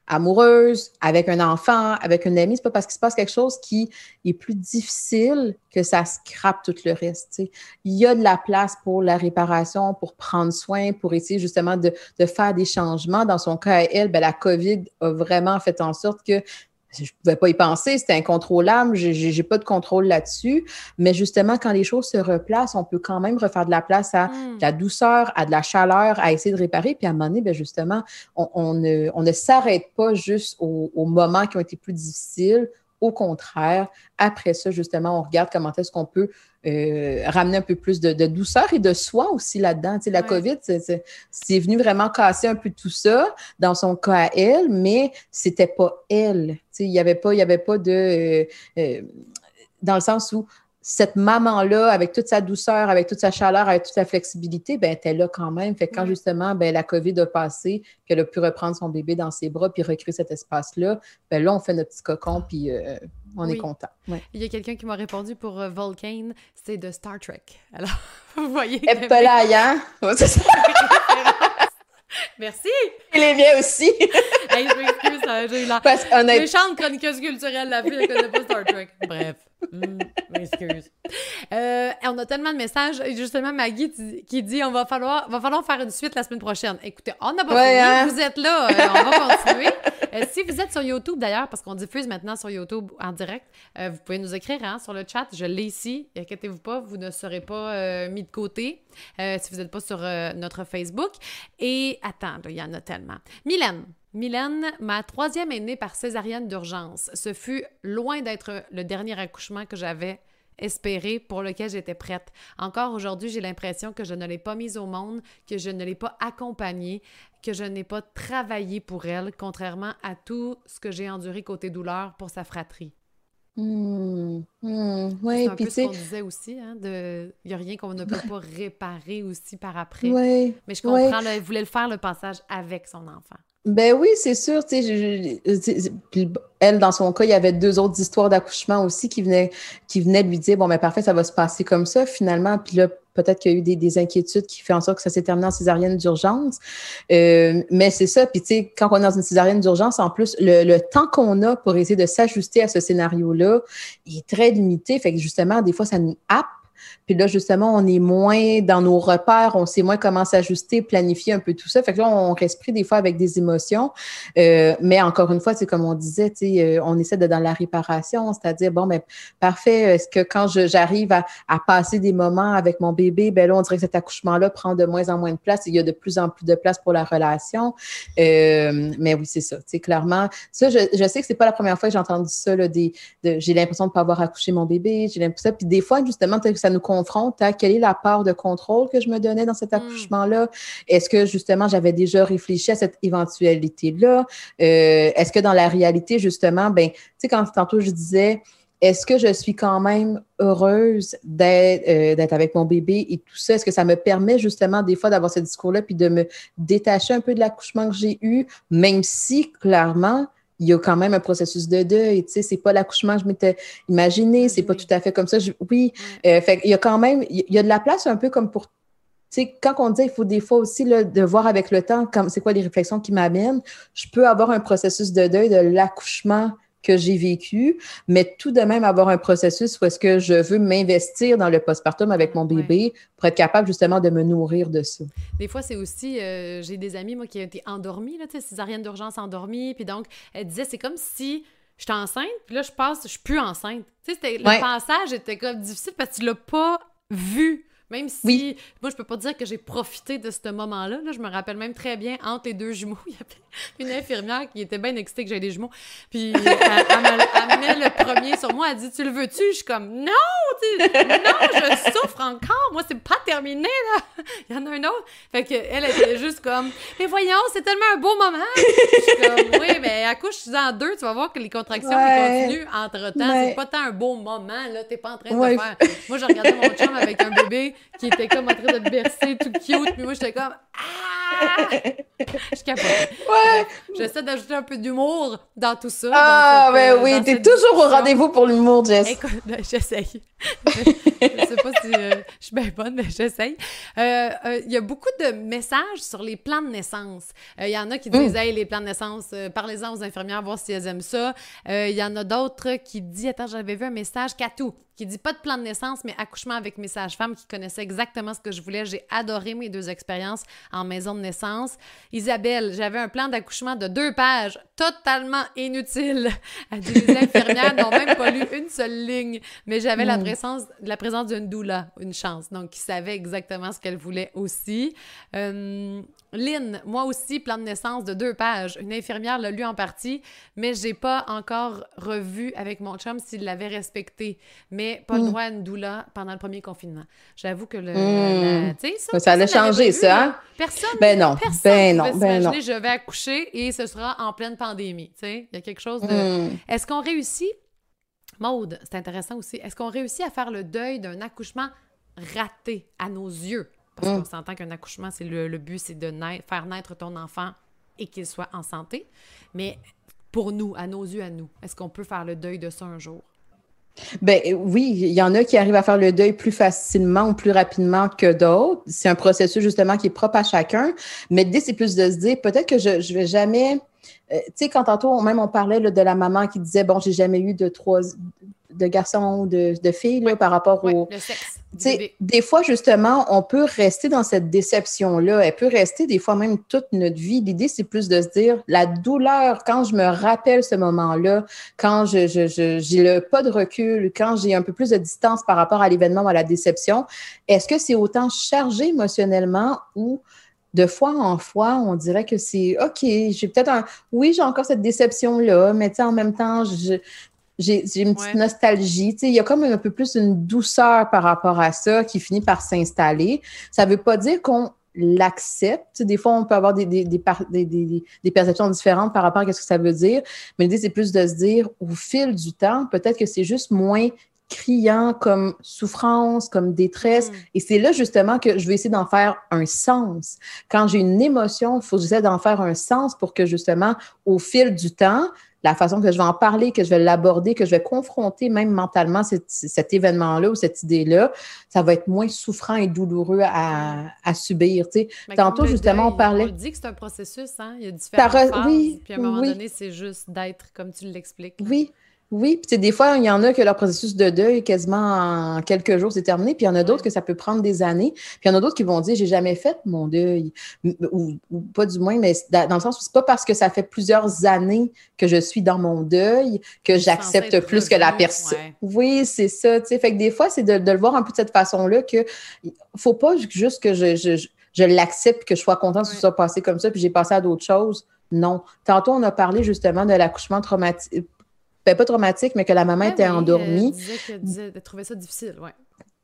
amoureuse, avec un enfant, avec une amie, c'est pas parce qu'il se passe quelque chose qui est plus difficile que ça scrape tout le reste. Il y a de la place pour la réparation, pour prendre soin, pour essayer justement de, faire des changements. Dans son cas, elle, ben, la COVID a vraiment fait en sorte que je ne pouvais pas y penser, c'était incontrôlable, je n'ai pas de contrôle là-dessus. Mais justement, quand les choses se replacent, on peut quand même refaire de la place à hmm. de la douceur, à de la chaleur, à essayer de réparer. Puis à un moment donné, bien justement, on, ne, on ne s'arrête pas juste aux, aux, moments qui ont été plus difficiles. Au contraire, après ça, justement, on regarde comment est-ce qu'on peut euh, ramener un peu plus de, douceur et de soi aussi là-dedans. Tu sais, la COVID, c'est venu vraiment casser un peu tout ça dans son cas à elle, mais c'était pas elle. Tu sais, il n'y avait pas, il y avait pas de euh, euh, dans le sens où cette maman-là, avec toute sa douceur, avec toute sa chaleur, avec toute sa flexibilité, ben, elle était là quand même. Fait que quand justement, ben, la COVID a passé, puis elle a pu reprendre son bébé dans ses bras, puis recréer cet espace-là, ben là, on fait notre petit cocon, puis on est content. Il y a quelqu'un qui m'a répondu pour euh, Vulcan, c'est de Star Trek. Alors, vous voyez. Et pas là, hein? Merci! Il est bien aussi! hey, je j'ai la Parce, méchante chroniqueuse culturelle, la fille, elle connaît pas Star Trek. Bref. Mm, excuse. Euh, on a tellement de messages. Justement, Maggie qui dit on va falloir, va falloir faire une suite la semaine prochaine. Écoutez, on n'a pas fini. Hein? Vous êtes là. Euh, on va continuer. Euh, si vous êtes sur YouTube, d'ailleurs, parce qu'on diffuse maintenant sur YouTube en direct, vous pouvez nous écrire hein, sur le chat. Je l'ai ici. Inquiétez-vous pas, vous ne serez pas mis de côté si vous n'êtes pas sur notre Facebook. Et attends, il y en a tellement. Mylène. Mylène, ma troisième est née par césarienne d'urgence. Ce fut loin d'être le dernier accouchement que j'avais espéré, pour lequel j'étais prête. Encore aujourd'hui, j'ai l'impression que je ne l'ai pas mise au monde, que je ne l'ai pas accompagnée, que je n'ai pas travaillé pour elle, contrairement à tout ce que j'ai enduré côté douleur pour sa fratrie. Mmh, mmh, c'est un peu ce qu'on disait aussi, hein, de... il n'y a rien qu'on ne peut pas réparer aussi par après. Mais je comprends, elle voulait le faire le passage avec son enfant. Ben oui, c'est sûr. Tu elle, dans son cas, il y avait deux autres histoires d'accouchement aussi qui venaient, qui venaient lui dire bon, ben parfait, ça va se passer comme ça finalement. Puis là, peut-être qu'il y a eu des, inquiétudes qui font en sorte que ça s'est terminé en césarienne d'urgence. Euh, mais c'est ça. Puis tu sais, quand on est dans une césarienne d'urgence, en plus, le, temps qu'on a pour essayer de s'ajuster à ce scénario-là, est très limité. Fait que justement, des fois, ça nous happe puis là, justement, on est moins dans nos repères, on sait moins comment s'ajuster, planifier un peu tout ça. Fait que là, on pris des fois avec des émotions. Euh, mais encore une fois, c'est comme on disait, euh, on essaie de dans la réparation, c'est-à-dire, bon, mais ben, parfait, est-ce que quand j'arrive à, passer des moments avec mon bébé, ben là, on dirait que cet accouchement-là prend de moins en moins de place. Il y a de plus en plus de place pour la relation. Euh, mais oui, c'est ça. Tu clairement, ça, je, sais que c'est pas la première fois que j'ai entendu ça, j'ai l'impression de ne pas avoir accouché mon bébé, j'ai l'impression, puis des fois, justement, ça nous confronte à quelle est la part de contrôle que je me donnais dans cet hmm. accouchement-là? Est-ce que justement j'avais déjà réfléchi à cette éventualité-là? Euh, est-ce que dans la réalité, justement, ben, tu sais, quand tantôt je disais, est-ce que je suis quand même heureuse euh, d'être avec mon bébé et tout ça? Est-ce que ça me permet justement des fois d'avoir ce discours-là puis de me détacher un peu de l'accouchement que j'ai eu, même si clairement, il y a quand même un processus de deuil. Tu sais, c'est pas l'accouchement que je m'étais imaginé, c'est pas tout à fait comme ça. oui, euh, fait il y a quand même, il y a de la place un peu comme pour tu sais, quand on dit il faut des fois aussi là, de voir avec le temps c'est quoi les réflexions qui m'amènent, je peux avoir un processus de deuil de l'accouchement que j'ai vécu, mais tout de même avoir un processus où est-ce que je veux m'investir dans le postpartum avec mon bébé pour être capable justement de me nourrir de ça. Des fois, c'est aussi, euh, j'ai des amis, moi, qui ont été endormis, là, tu sais, césarienne d'urgence endormie, puis donc, elle disait, c'est comme si j'étais enceinte, puis là, je passe, je suis plus enceinte. Tu sais, le passage était comme difficile parce que tu l'as pas vu. Même si, moi, je peux pas dire que j'ai profité de ce moment-là. Là, je me rappelle même très bien, entre les deux jumeaux, il y avait une infirmière qui était bien excitée que j'avais des jumeaux. Puis, elle, elle, met le premier sur moi. Elle dit Tu le veux-tu? Je suis comme Non Non, je souffre encore. Moi, c'est pas terminé, là. Il y en a un autre. Fait qu'elle était juste comme Mais voyons, c'est tellement un beau moment. Je suis comme Oui, mais accouche en deux, tu vas voir que les contractions continuent entre-temps. C'est pas tant un beau moment, là. T'es pas en train de faire. Moi, j'ai regardé mon chum avec un bébé qui était comme en train de bercer, tout cute. Puis moi, j'étais comme Ah! Je capote. Ouais. J'essaie d'ajouter un peu d'humour dans tout ça. Ah, ben euh, oui, t'es toujours au rendez-vous pour l'humour, Jess. Écoute, j'essaye. je sais pas si euh, je suis bien bonne, mais j'essaye. Euh, il y a beaucoup de messages sur les plans de naissance. Il y en a qui disent, mm. hey, les plans de naissance, parlez-en aux infirmières, voir si elles aiment ça. Il y en a d'autres qui disent, attends, j'avais vu un message, Katou, qui dit pas de plan de naissance, mais accouchement avec mes sages-femmes qui connaissaient exactement ce que je voulais. J'ai adoré mes deux expériences en maison de naissance. Isabelle, j'avais un plan d'accouchement de deux pages, totalement inutile. Les infirmières n'ont même pas lu une seule ligne, mais j'avais la hmm. présence, la présence d'une doula, une chance. Donc, qui savait exactement ce qu'elle voulait aussi. Euh, Lynn, moi aussi, plan de naissance de deux pages. Une infirmière l'a lu en partie, mais j'ai pas encore revu avec mon chum s'il l'avait respecté. Mais pas le mm. droit à une doula pendant le premier confinement. J'avoue que le. Mm. ça, ça allait changer, ça. Hein? Personne. Ben non. Personne ben non. Ben non. Je vais accoucher et ce sera en pleine pandémie. Il y a quelque chose de. Mm. Est-ce qu'on réussit? Maude, c'est intéressant aussi. Est-ce qu'on réussit à faire le deuil d'un accouchement raté à nos yeux? Parce mm. qu'on s'entend qu'un accouchement, c'est le, but, c'est de faire naître ton enfant et qu'il soit en santé. Mais pour nous, à nos yeux, à nous, est-ce qu'on peut faire le deuil de ça un jour? Ben oui, il y en a qui arrivent à faire le deuil plus facilement ou plus rapidement que d'autres. C'est un processus justement qui est propre à chacun. Mais l'idée, c'est plus de se dire peut-être que je ne vais jamais. Euh, tu sais, quand tantôt, même on parlait de la maman qui disait Bon, j'ai jamais eu de trois, de garçon ou de, de fille là, par rapport au. Le sexe. Des fois, justement, on peut rester dans cette déception-là. Elle peut rester des fois même toute notre vie. L'idée, c'est plus de se dire la douleur, quand je me rappelle ce moment-là, quand je, je, je j'ai le pas de recul, quand j'ai un peu plus de distance par rapport à l'événement ou à la déception, est-ce que c'est autant chargé émotionnellement ou de fois en fois, on dirait que c'est OK, j'ai peut-être un. Oui, j'ai encore cette déception-là, mais en même temps, je, j'ai, une petite nostalgie. Il y a comme un peu plus une douceur par rapport à ça qui finit par s'installer. Ça ne veut pas dire qu'on l'accepte. Des fois, on peut avoir des, des, des, des, perceptions différentes par rapport à ce que ça veut dire. Mais l'idée, c'est plus de se dire, au fil du temps, peut-être que c'est juste moins criant comme souffrance, comme détresse. Mm. Et c'est là justement que je vais essayer d'en faire un sens. Quand j'ai une émotion, il faut que j'essaie d'en faire un sens pour que justement, au fil du temps, la façon que je vais en parler, que je vais l'aborder, que je vais confronter même mentalement cet, événement-là ou cette idée-là, ça va être moins souffrant et douloureux à, subir. Tantôt, justement, on parlait. On dit que c'est un processus, hein? Il y a différentes phases, oui, puis à un moment donné, c'est juste d'être comme tu l'expliques. Oui, oui, puis des fois, il y en a que leur processus de deuil, quasiment en quelques jours, c'est terminé. Puis il y en a d'autres que ça peut prendre des années. Puis il y en a d'autres qui vont dire, j'ai jamais fait mon deuil. Ou, pas du moins, mais dans le sens où c'est pas parce que ça fait plusieurs années que je suis dans mon deuil que j'accepte plus que la personne. Oui, c'est ça. Tu sais, fait que des fois, c'est de, le voir un peu de cette façon-là que faut pas juste que je, je, je l'accepte, que je sois contente que ce soit passé comme ça, puis j'ai passé à d'autres choses. Non. Tantôt, on a parlé justement de l'accouchement traumatique ben, pas traumatique, mais que la maman était endormie. Euh, disait que trouvait ça difficile, ouais.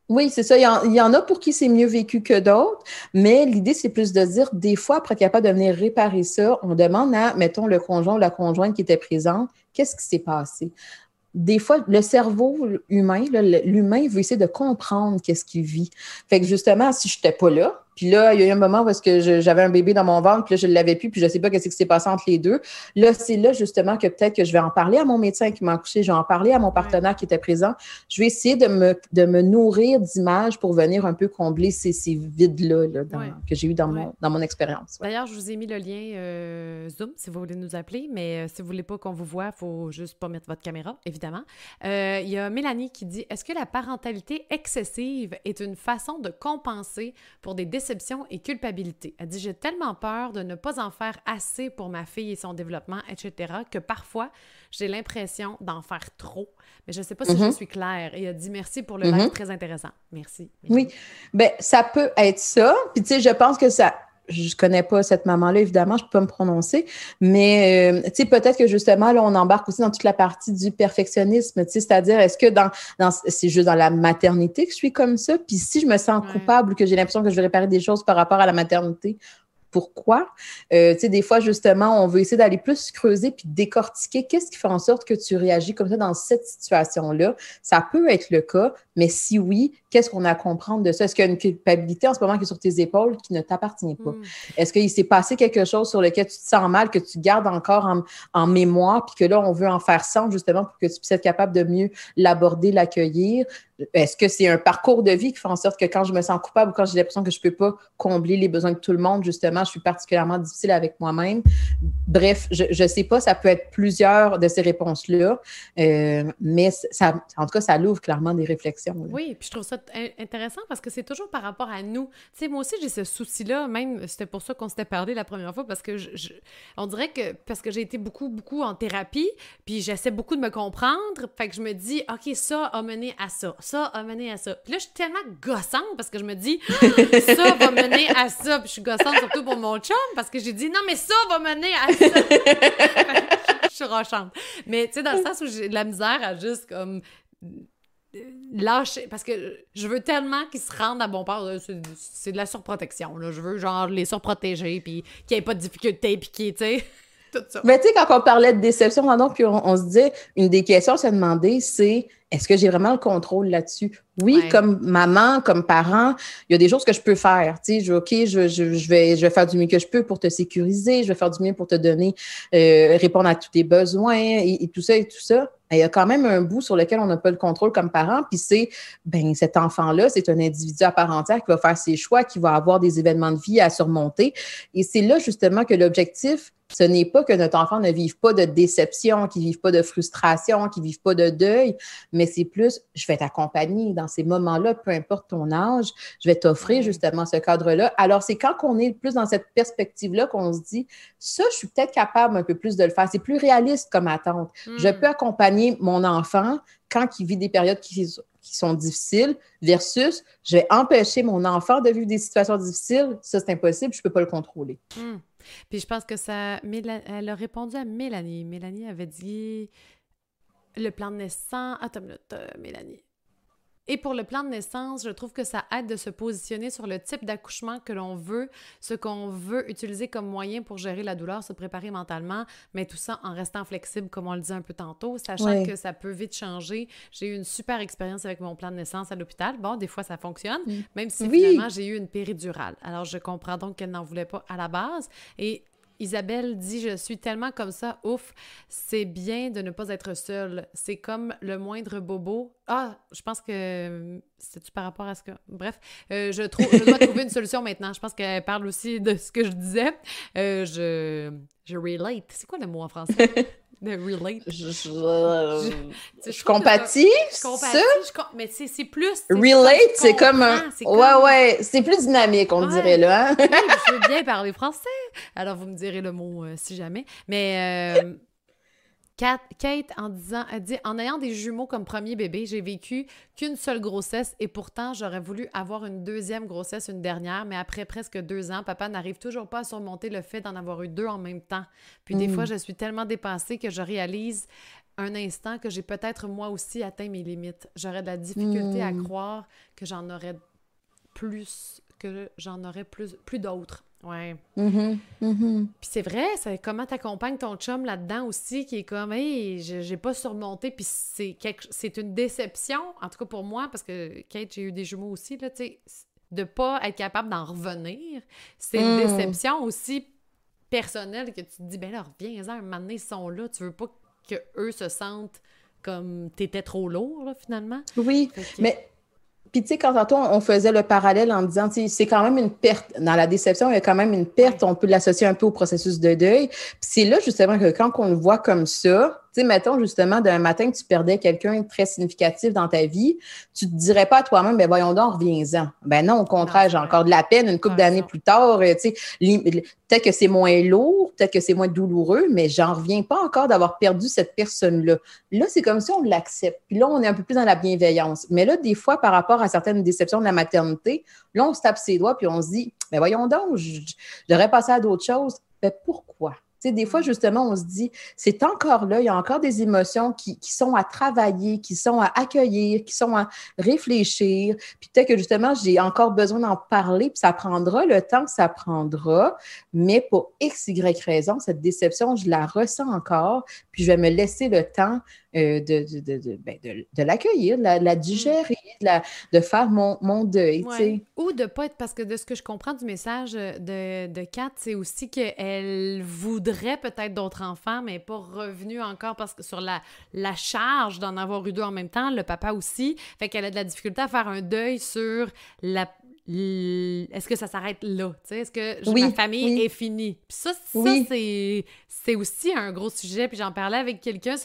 Oui, c'est ça. Il y, en, a pour qui c'est mieux vécu que d'autres, mais l'idée, c'est plus de dire, des fois, après être capable de venir réparer ça, on demande à, mettons, le conjoint ou la conjointe qui était présente, qu'est-ce qui s'est passé? Des fois, le cerveau humain, l'humain veut essayer de comprendre qu'est-ce qu'il vit. Fait que justement, si je n'étais pas là, puis là, il y a eu un moment où que j'avais un bébé dans mon ventre, puis là, je ne l'avais plus, puis je ne sais pas ce qui s'est passé entre les deux. Là, c'est là justement que peut-être que je vais en parler à mon médecin qui m'a accouché, je vais en parler à mon partenaire qui était présent. Je vais essayer de me, de me nourrir d'images pour venir un peu combler ces, ces vides-là que j'ai eu dans, mon, dans mon expérience. D'ailleurs, je vous ai mis le lien euh, Zoom si vous voulez nous appeler, mais euh, si vous ne voulez pas qu'on vous voit, il faut juste pas mettre votre caméra, évidemment. Euh, il y a Mélanie qui dit Est-ce que la parentalité excessive est une façon de compenser pour des décisions et culpabilité. Elle dit J'ai tellement peur de ne pas en faire assez pour ma fille et son développement, etc., que parfois j'ai l'impression d'en faire trop. Mais je ne sais pas si je mhm. suis claire. Et elle dit Merci pour le live, mhm. très intéressant. Merci. Oui, bien, ça peut être ça. Puis, tu sais, je pense que ça je connais pas cette maman-là, évidemment, je peux pas me prononcer, mais euh, tu sais, peut-être que justement, là, on embarque aussi dans toute la partie du perfectionnisme, tu sais, c'est-à-dire, est-ce que dans, dans c'est juste dans la maternité que je suis comme ça, puis si je me sens coupable ou que j'ai l'impression que je vais réparer des choses par rapport à la maternité, pourquoi? Euh, tu sais, des fois, justement, on veut essayer d'aller plus creuser puis décortiquer qu'est-ce qui fait en sorte que tu réagis comme ça dans cette situation-là. Ça peut être le cas, mais si oui, qu'est-ce qu'on a à comprendre de ça? Est-ce qu'il y a une culpabilité en ce moment qui est sur tes épaules qui ne t'appartient pas? Hmm. Est-ce qu'il s'est passé quelque chose sur lequel tu te sens mal, que tu gardes encore en, en mémoire, puis que là, on veut en faire sens justement pour que tu puisses être capable de mieux l'aborder, l'accueillir? Est-ce que c'est un parcours de vie qui fait en sorte que quand je me sens coupable ou quand j'ai l'impression que je ne peux pas combler les besoins de tout le monde, justement, je suis particulièrement difficile avec moi-même? Bref, je ne sais pas, ça peut être plusieurs de ces réponses-là, euh, mais ça, en tout cas, ça l'ouvre clairement des réflexions. Oui, puis je trouve ça intéressant parce que c'est toujours par rapport à nous. Tu sais, moi aussi, j'ai ce souci-là, même, c'était pour ça qu'on s'était parlé la première fois, parce que je, on dirait que, parce que j'ai été beaucoup, beaucoup en thérapie, puis j'essaie beaucoup de me comprendre, fait que je me dis, OK, ça a mené à ça ça a mené à ça. Puis là, je suis tellement gossante parce que je me dis, ça va mener à ça. Puis je suis gossante surtout pour mon chum parce que j'ai dit, non, mais ça va mener à ça. je suis rochante. Mais tu sais, dans le sens où j'ai de la misère à juste comme lâcher parce que je veux tellement qu'ils se rendent à bon port c'est de la surprotection là. je veux genre les surprotéger puis qu'il n'y ait pas de difficulté puis tu sais Mais tu sais, quand on parlait de déception, donc, puis on, se dit, une des questions à se demander, c'est est-ce que j'ai vraiment le contrôle là-dessus? Oui, comme maman, comme parent, il y a des choses que je peux faire. Tu sais, je, OK, je, je, vais, je vais faire du mieux que je peux pour te sécuriser, je vais faire du mieux pour te donner, euh, répondre à tous tes besoins et, tout ça et tout ça. Il y a quand même un bout sur lequel on n'a pas le contrôle comme parent, puis c'est, ben cet enfant-là, c'est un individu à part entière qui va faire ses choix, qui va avoir des événements de vie à surmonter. Et c'est là justement que l'objectif, ce n'est pas que notre enfant ne vive pas de déception, qu'il ne vive pas de frustration, qu'il ne vive pas de deuil, mais c'est plus, je vais t'accompagner dans ces moments-là, peu importe ton âge, je vais t'offrir justement ce cadre-là. Alors, c'est quand on est plus dans cette perspective-là qu'on se dit, ça, je suis peut-être capable un peu plus de le faire. C'est plus réaliste comme attente. Je hmm. peux accompagner mon enfant quand il vit des périodes qui, sont difficiles versus je vais empêcher mon enfant de vivre des situations difficiles. Ça, c'est impossible, je ne peux pas le contrôler. Hmm. Puis je pense que ça. Elle a répondu à Mélanie. Mélanie avait dit le plan de naissance. Attends une minute, euh, Mélanie. Et pour le plan de naissance, je trouve que ça aide de se positionner sur le type d'accouchement que l'on veut, ce qu'on veut utiliser comme moyen pour gérer la douleur, se préparer mentalement, mais tout ça en restant flexible, comme on le dit un peu tantôt, sachant que ça peut vite changer. J'ai eu une super expérience avec mon plan de naissance à l'hôpital. Bon, des fois, ça fonctionne, mm. même si finalement, j'ai eu une péridurale. Alors, je comprends donc qu'elle n'en voulait pas à la base. Et Isabelle dit Je suis tellement comme ça, ouf, c'est bien de ne pas être seule. C'est comme le moindre bobo. Ah, je pense que c'est-tu par rapport à ce que. Bref, euh, je dois trouver une solution maintenant. Je pense qu'elle parle aussi de ce que je disais. Euh, je, je relate. C'est quoi le mot en français? De relate. Je, je, compatis. Je compatis. mais c'est plus. Relate, c'est comme un. Ouais, ouais. C'est plus dynamique, on dirait, là. Hein? je veux bien parler français. Alors, vous me direz le mot euh, si jamais. Mais. Euh, Kate, en disant, dit En ayant des jumeaux comme premier bébé, j'ai vécu qu'une seule grossesse et pourtant j'aurais voulu avoir une deuxième grossesse, une dernière, mais après presque deux ans, papa n'arrive toujours pas à surmonter le fait d'en avoir eu deux en même temps. Puis des fois, mm. je suis tellement dépassée que je réalise un instant que j'ai peut-être moi aussi atteint mes limites. J'aurais de la difficulté à mm. croire que j'en aurais plus, que j'en aurais plus, plus d'autres. Ouais. Mm-hmm. Mm-hmm. Puis c'est vrai, c'est comment t'accompagnes ton chum là-dedans aussi, qui est comme, hey, j'ai pas surmonté, puis c'est c'est une déception, en tout cas pour moi, parce que Kate, j'ai eu des jumeaux aussi, là, tu sais, de pas être capable d'en revenir, c'est une mm. déception aussi personnelle que tu te dis, ben là, reviens-en, un moment donné, ils sont là, tu veux pas que eux se sentent comme t'étais trop lourd, là, finalement. Oui, mais puis, tu sais, quand tantôt, on faisait le parallèle en disant, c'est quand même une perte. Dans la déception, il y a quand même une perte. On peut l'associer un peu au processus de deuil. Puis c'est là, justement, que quand on le voit comme ça, tu sais, mettons justement d'un matin que tu perdais quelqu'un très significatif dans ta vie, tu te dirais pas à toi-même, ben voyons donc, reviens-en. Ben non, au contraire, j'ai encore de la peine une couple d'années plus tard. Euh, tu sais, peut-être que c'est moins lourd, peut-être que c'est moins douloureux, mais j'en reviens pas encore d'avoir perdu cette personne-là. Là, c'est comme si on l'accepte. Puis là, on est un peu plus dans la bienveillance. Mais là, des fois, par rapport à certaines déceptions de la maternité, là, on se tape ses doigts puis on se dit, ben voyons donc, j'aurais passé à d'autres choses. Ben pourquoi? Sais, des fois, justement, on se dit, c'est encore là, il y a encore des émotions qui, qui, sont à travailler, qui sont à accueillir, qui sont à réfléchir. Puis peut-être que justement, j'ai encore besoin d'en parler, puis ça prendra le temps que ça prendra, mais pour X, Y raison, cette déception, je la ressens encore, puis je vais me laisser le temps euh, de, de, de, ben, de, l'accueillir, de la, mm. digérer, de, faire mon, mon deuil. Ou de pas être, parce que de ce que je comprends du message de, de Kat, c'est aussi qu'elle voudrait peut-être d'autres enfants, mais pas revenu encore parce que sur la, la charge d'en avoir eu deux en même temps, le papa aussi. Fait qu'elle a de la difficulté à faire un deuil sur la est-ce que ça s'arrête là? Est-ce que ma famille est finie? Puis ça, c'est aussi un gros sujet. Puis j'en parlais avec quelqu'un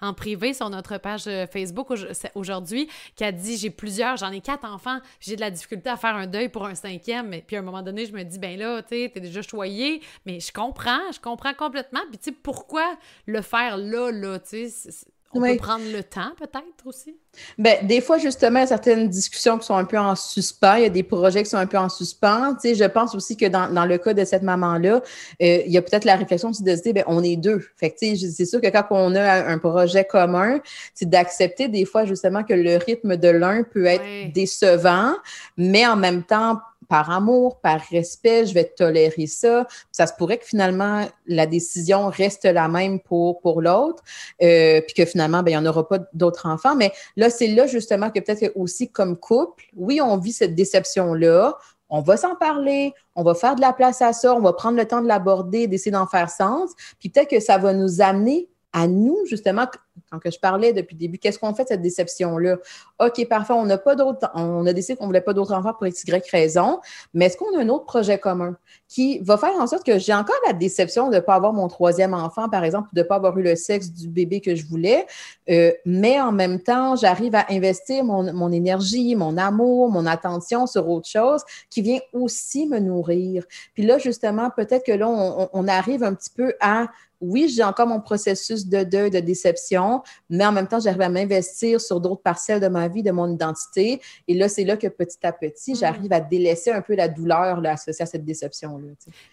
en privé sur notre page euh, Facebook aujourd'hui qui a dit j'ai plusieurs, j'en ai quatre enfants, j'ai de la difficulté à faire un deuil pour un cinquième. Puis à un moment donné, je me dis ben là, tu es déjà choyé, mais je comprends, je comprends complètement. Puis tu sais, pourquoi le faire là, là? Tu sais, on peut prendre le temps peut-être aussi? Bien, des fois, justement, il y a certaines discussions qui sont un peu en suspens. Il y a des projets qui sont un peu en suspens. Tu sais, je pense aussi que dans, dans le cas de cette maman-là, euh, il y a peut-être la réflexion aussi de se dire, bien, on est deux. Fait que, tu sais, c'est sûr que quand on a un projet commun, c'est d'accepter des fois, justement, que le rythme de l'un peut être décevant, mais en même temps, par amour, par respect, je vais tolérer ça. Ça se pourrait que finalement, la décision reste la même pour, l'autre, euh, puis que finalement, ben, il n'y en aura pas d'autres enfants. Mais là, c'est là justement que peut-être aussi comme couple, oui, on vit cette déception-là, on va s'en parler, on va faire de la place à ça, on va prendre le temps de l'aborder, d'essayer d'en faire sens, puis peut-être que ça va nous amener à nous, justement, quand je parlais depuis le début, qu'est-ce qu'on fait de cette déception-là? OK, parfait, on n'a pas d'autres, on a décidé qu'on ne voulait pas d'autres enfants pour x, y raison, mais est-ce qu'on a un autre projet commun qui va faire en sorte que j'ai encore la déception de ne pas avoir mon troisième enfant, par exemple, de ne pas avoir eu le sexe du bébé que je voulais, euh, mais en même temps, j'arrive à investir mon, mon, énergie, mon amour, mon attention sur autre chose qui vient aussi me nourrir. Puis là, justement, peut-être que là, on, on arrive un petit peu à oui, j'ai encore mon processus de deuil, de déception, mais en même temps, j'arrive à m'investir sur d'autres parcelles de ma vie, de mon identité. Et là, c'est là que petit à petit, mm. j'arrive à délaisser un peu la douleur là, associée à cette déception-là.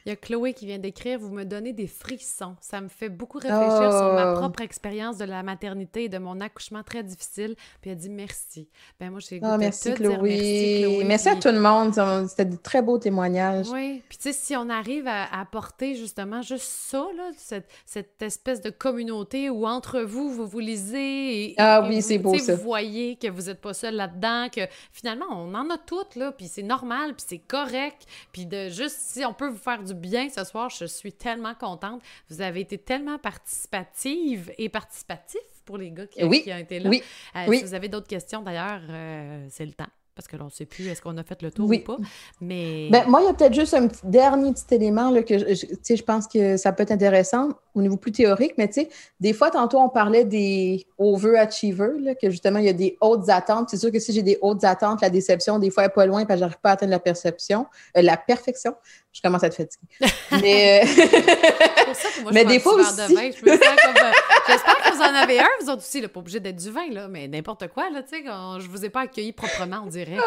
Il y a Chloé qui vient d'écrire Vous me donnez des frissons. Ça me fait beaucoup réfléchir sur ma oh. propre expérience de la maternité et de mon accouchement très difficile. Puis elle dit merci. Ben moi, j'ai oh, merci, Chloé. merci, Chloé. Merci à tout le monde. C'était de très beaux témoignages. Oui. Puis tu sais, si on arrive à apporter justement juste ça, là, cette cette espèce de communauté où entre vous, vous vous lisez et, ah, oui, c'est beau, ça. vous voyez que vous n'êtes pas seul là-dedans, que finalement, on en a toutes, là, puis c'est normal, puis c'est correct, puis de juste, si on peut vous faire du bien ce soir, je suis tellement contente. Vous avez été tellement participative et participatif pour les gars qui, ont été là. Oui. Euh, si vous avez d'autres questions, d'ailleurs, euh, c'est le temps parce que l'on ne sait plus est-ce qu'on a fait le tour ou pas. Mais... Ben, moi, il y a peut-être juste un petit, dernier petit élément là, que je, je pense que ça peut être intéressant au niveau plus théorique, mais tu sais, des fois, tantôt, on parlait des overachievers, que justement, il y a des hautes attentes. C'est sûr que si j'ai des hautes attentes, la déception, des fois, n'est pas loin parce que j'arrive pas à atteindre la perception, euh, la perfection. Je commence à être fatiguée. Mais, euh, mais des fois aussi... De vin. Euh, j'espère que vous en avez un, vous autres aussi, là, pas obligé d'être du vin, là, mais n'importe quoi, là, tu sais, je vous ai pas accueilli proprement, on dirait.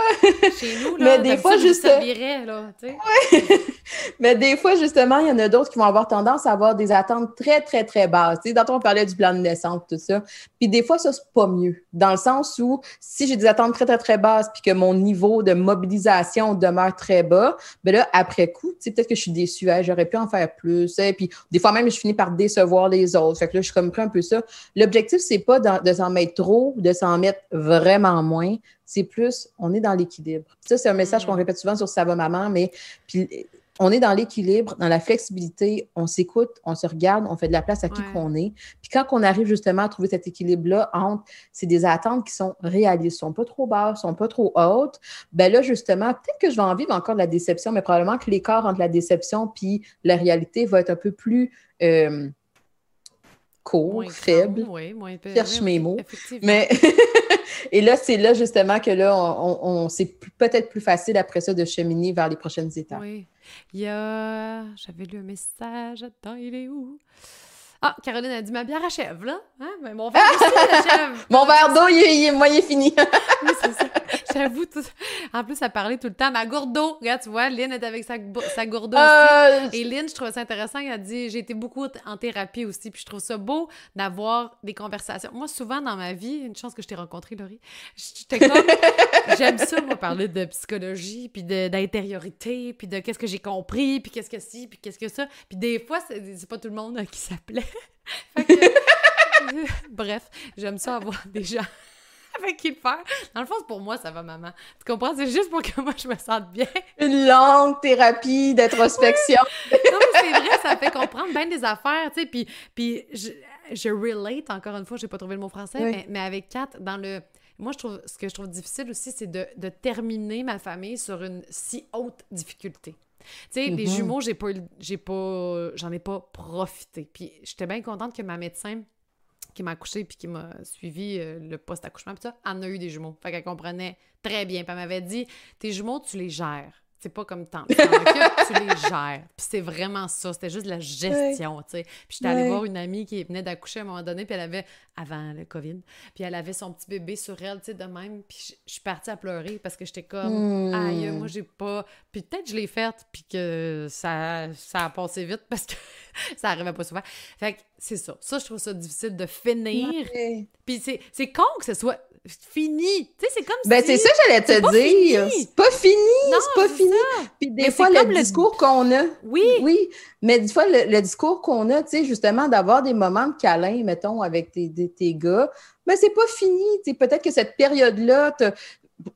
Chez nous, là, mais des fois, juste... servirais, là, mais des fois, justement, il y en a d'autres qui vont avoir tendance à avoir des attentes très, très, très basse. Tu sais, on parlait du plan de naissance, tout ça. Puis des fois, ça, c'est pas mieux. Dans le sens où, si j'ai des attentes très, très, très basses, puis que mon niveau de mobilisation demeure très bas, ben là, après coup, tu sais, peut-être que je suis déçue, j'aurais pu en faire plus. Et puis, des fois même, je finis par décevoir les autres. Fait que là, je suis comme un peu ça. L'objectif, c'est pas de, s'en mettre trop, de s'en mettre vraiment moins. C'est plus, on est dans l'équilibre. Ça, c'est un message qu'on mm. répète souvent sur Ça va maman, mais puis on est dans l'équilibre, dans la flexibilité, on s'écoute, on se regarde, on fait de la place à qui qu'on est. Puis quand on arrive justement à trouver cet équilibre-là entre, c'est des attentes qui sont réalistes, sont pas trop basses, sont pas trop hautes, ben là, justement, peut-être que je vais en vivre encore de la déception, mais probablement que l'écart entre la déception puis la réalité va être un peu plus euh, court, faible. Oui, moins cherche mes mots. Mais Et là, c'est là justement que là, on, c'est peut-être plus facile après ça de cheminer vers les prochaines étapes. Oui. Il y a. J'avais lu un message. Attends, il est où? Ah, Caroline a dit ma bière achève, là. Hein? Mais mon verre aussi achève. mon verre d'eau, il, est moyen fini. oui, c'est ça. J'avoue. Tout... En plus, elle parlait tout le temps. Ma gourde d'eau. Regarde, tu vois, Lynn est avec sa, sa gourde d'eau euh, aussi. Et Lynn, je trouvais ça intéressant. Elle a dit J'ai été beaucoup en thérapie aussi. Puis je trouve ça beau d'avoir des conversations. Moi, souvent dans ma vie, une chance que je t'ai rencontré, Laurie, j'étais comme. J'aime ça, moi, parler de psychologie, puis d'intériorité, puis de qu'est-ce que j'ai compris, puis qu'est-ce que si, puis qu'est-ce que ça. Puis des fois, c'est pas tout le monde qui s'appelait. bref, j'aime ça avoir des gens avec qui le faire. Dans le fond, pour moi, ça va, maman. Tu comprends? C'est juste pour que moi, je me sente bien. Une longue thérapie d'introspection. non, mais c'est vrai, ça fait comprendre bien des affaires, tu sais. Puis, puis je, je, relate, encore une fois, j'ai pas trouvé le mot français, mais, mais, avec Kat, dans le... Moi, je trouve, ce que je trouve difficile aussi, c'est de, de terminer ma famille sur une si haute difficulté. Tu sais, les mm-hmm. jumeaux, j'ai pas, j'ai pas, j'en ai pas profité. Puis j'étais bien contente que ma médecin qui m'a accouché puis qui m'a suivi euh, le post-accouchement, puis ça, en a eu des jumeaux. Fait qu'elle comprenait très bien. Puis elle m'avait dit, tes jumeaux, tu les gères. C'est pas comme tant. Tu les gères. Puis c'est vraiment ça. C'était juste de la gestion, tu sais. Puis j'étais allée voir une amie qui venait d'accoucher à un moment donné, puis elle avait, avant le COVID, puis elle avait son petit bébé sur elle, tu sais, de même. Puis je suis partie à pleurer parce que j'étais comme, aïe, moi, j'ai pas. Puis peut-être je l'ai faite, puis que ça, ça a passé vite parce que ça arrivait pas souvent. Fait que c'est ça. Ça, je trouve ça difficile de finir. Puis c'est con que ce soit fini. Tu sais, c'est comme Ben, c'est ça que j'allais te dire. C'est pas fini. C'est pas fini. Puis des fois, le discours qu'on a. Oui. Oui. Mais des fois, le, discours qu'on a, tu sais, justement, d'avoir des moments de câlin, mettons, avec tes, tes, gars, mais c'est pas fini. Peut-être que cette période-là,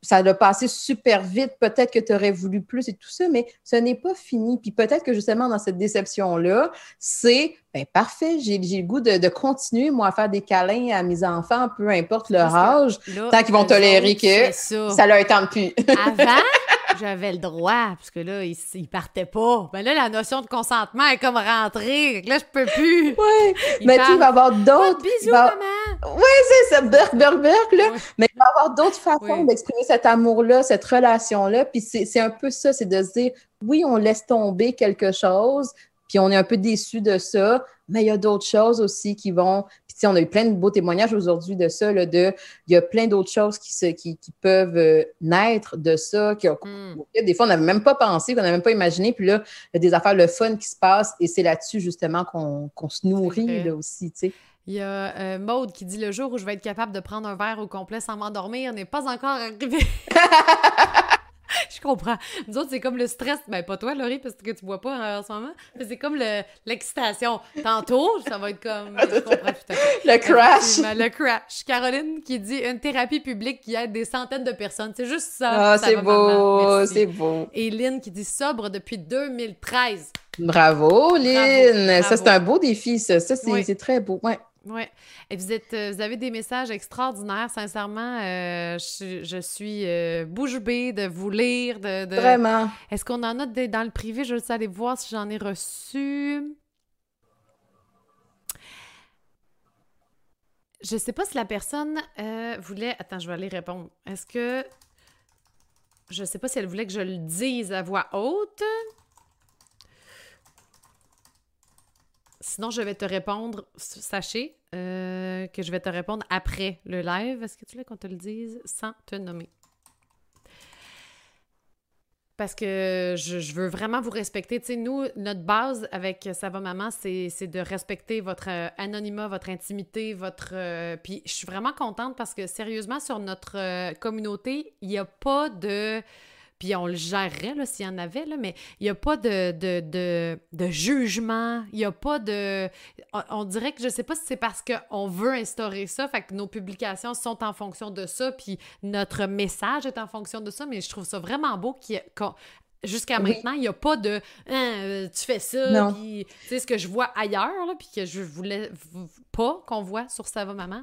ça a passé super vite, peut-être que tu aurais voulu plus et tout ça, mais ce n'est pas fini. Puis peut-être que justement dans cette déception-là, c'est ben, parfait, j'ai le goût de, continuer, moi, à faire des câlins à mes enfants, peu importe leur âge, tant qu'ils vont tolérer que ça. ça leur tente plus. Avant, j'avais le droit, parce que là, ils, il partaient pas. Mais là, la notion de consentement est comme rentrée. Là, je peux plus. Oui, mais tu vas avoir d'autres. Bisous, maman. Oui, c'est ça, burk, burk, burk, là. Mais il va y avoir d'autres façons d'exprimer cet amour-là, cette relation-là. Puis c'est un peu ça, c'est de se dire, oui, on laisse tomber quelque chose, puis on est un peu déçu de ça, mais il y a d'autres choses aussi qui vont. Puis on a eu plein de beaux témoignages aujourd'hui de ça, là, de il y a plein d'autres choses qui, se, qui, peuvent euh, naître de ça. Qui, hmm. Des fois, on n'avait même pas pensé, qu'on n'avait même pas imaginé. Puis là, il y a des affaires, le fun qui se passe, et c'est là-dessus justement qu'on se nourrit là, aussi. Tu sais. Il y a euh, Maude qui dit le jour où je vais être capable de prendre un verre au complet sans m'endormir n'est pas encore arrivé. je comprends. Nous autres, c'est comme le stress. Ben, pas toi, Laurie, parce que tu bois pas euh, en ce moment. Mais c'est comme l'excitation. Tantôt, ça va être comme. Je comprends tout à fait. Le crash. Le crash. Caroline qui dit une thérapie publique qui aide des centaines de personnes. C'est juste ça. Ah, c'est beau. C'est beau. Et Lynn qui dit sobre depuis 2013. Bravo, Lynn. Ça, c'est un beau défi, ça. Ça, c'est très beau. Ouais. Oui. Et vous, êtes, euh, vous avez des messages extraordinaires. Sincèrement, euh, je, suis euh, bouche bée de vous lire. De, Vraiment. Est-ce qu'on en a dans le privé? Je veux aller voir si j'en ai reçu. Je sais pas si la personne voulait. Attends, je vais aller répondre. Est-ce que. Je sais pas si elle voulait que je le dise à voix haute. Sinon, je vais te répondre, sachez euh, que je vais te répondre après le live. Est-ce que tu veux qu'on te le dise sans te nommer? Parce que je, veux vraiment vous respecter. Tu sais, nous, notre base avec Ça va maman, c'est de respecter votre euh, anonymat, votre intimité, votre... Euh, puis je suis vraiment contente parce que sérieusement, sur notre communauté, il n'y a pas de puis on le gérerait s'il y en avait, là, mais il n'y a pas de, de, jugement, il n'y a pas de... On, dirait que je ne sais pas si c'est parce qu'on veut instaurer ça, fait que nos publications sont en fonction de ça, puis notre message est en fonction de ça, mais je trouve ça vraiment beau qu'il Jusqu'à maintenant, il n'y a pas de hein, euh, tu fais ça, puis tu sais ce que je vois ailleurs, puis que je voulais pas qu'on voit sur Ça va maman.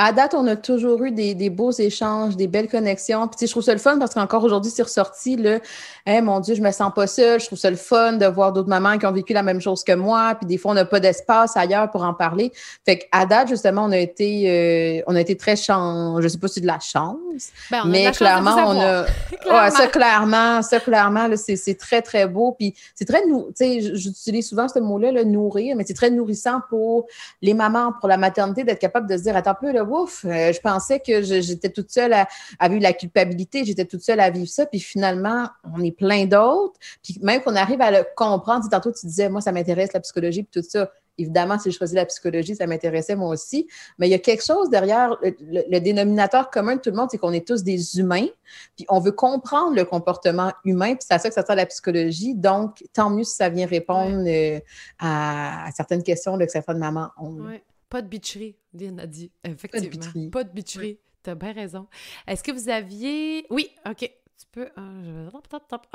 À date, on a toujours eu des, beaux échanges, des belles connexions. Puis, je trouve ça le fun parce qu'encore aujourd'hui, c'est ressorti, là, hey, mon Dieu, je me sens pas seule. Je trouve ça le fun de voir d'autres mamans qui ont vécu la même chose que moi. Puis, des fois, on n'a pas d'espace ailleurs pour en parler. Fait qu'à date, justement, on a été, euh, on a été très chance. Je sais pas si c'est de la chance, ben, mais clairement, on a. clairement. ça, clairement, ça, clairement, c'est très, très beau. Puis, c'est très, tu sais, j'utilise souvent ce mot-là, le nourrir, mais c'est très nourrissant pour les mamans, pour la maternité, d'être capable de se dire, attends, peu, le ouf, euh, je pensais que j'étais toute seule à, vivre la culpabilité, j'étais toute seule à vivre ça, puis finalement, on est plein d'autres. Puis même qu'on arrive à le comprendre, tantôt tu disais, moi, ça m'intéresse la psychologie, puis tout ça. Évidemment, si je choisis la psychologie, ça m'intéressait moi aussi. Mais il y a quelque chose derrière le, dénominateur commun de tout le monde, c'est qu'on est tous des humains, puis on veut comprendre le comportement humain, puis c'est à ça que ça sert la psychologie. Donc, tant mieux si ça vient répondre euh, à, certaines questions que certaines mamans ont. Pas de bitcherie, Lynn a dit. Effectivement. Pas de bitcherie. T'as bien raison. Est-ce que vous aviez. Oui, OK. Tu peux. Euh,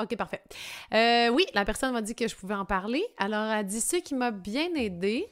OK, parfait. Euh, oui, la personne m'a dit que je pouvais en parler. Alors, elle a dit ce qui m'a bien aidé,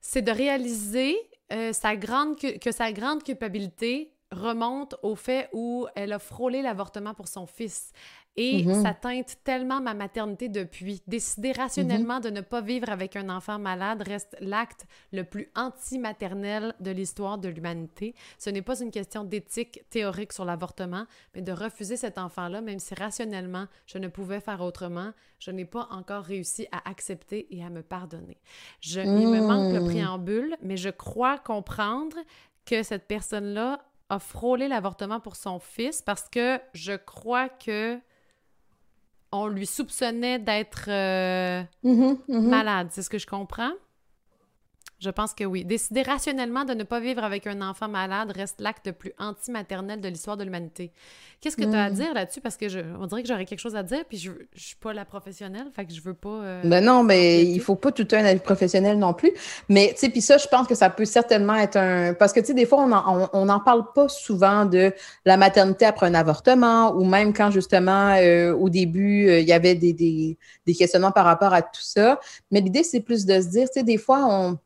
c'est de réaliser euh, sa grande, que sa grande culpabilité remonte au fait où elle a frôlé l'avortement pour son fils. Et mm-hmm. ça teinte tellement ma maternité depuis. Décider rationnellement mm-hmm. de ne pas vivre avec un enfant malade reste l'acte le plus anti-maternel de l'histoire de l'humanité. Ce n'est pas une question d'éthique théorique sur l'avortement, mais de refuser cet enfant-là, même si rationnellement je ne pouvais faire autrement, je n'ai pas encore réussi à accepter et à me pardonner. Je, Il me manque le mm. préambule, mais je crois comprendre que cette personne-là a frôlé l'avortement pour son fils parce que je crois que on lui soupçonnait d'être euh, mm-hmm, mm-hmm. malade. C'est ce que je comprends? Je pense que oui. Décider rationnellement de ne pas vivre avec un enfant malade reste l'acte le plus anti-maternel de l'histoire de l'humanité. Qu'est-ce que tu as à hmm. dire là-dessus? Parce que je, on dirait que j'aurais quelque chose à dire, puis je, je suis pas la professionnelle, fait que je veux pas. Euh, ben non, mais il faut pas tout un avis professionnel non plus. Mais, tu sais, puis ça, je pense que ça peut certainement être un. Parce que, tu sais, des fois, on n'en parle pas souvent de la maternité après un avortement, ou même quand, justement, euh, au début, euh, il y avait des, des, des questionnements par rapport à tout ça. Mais l'idée, c'est plus de se dire, tu sais, des fois, on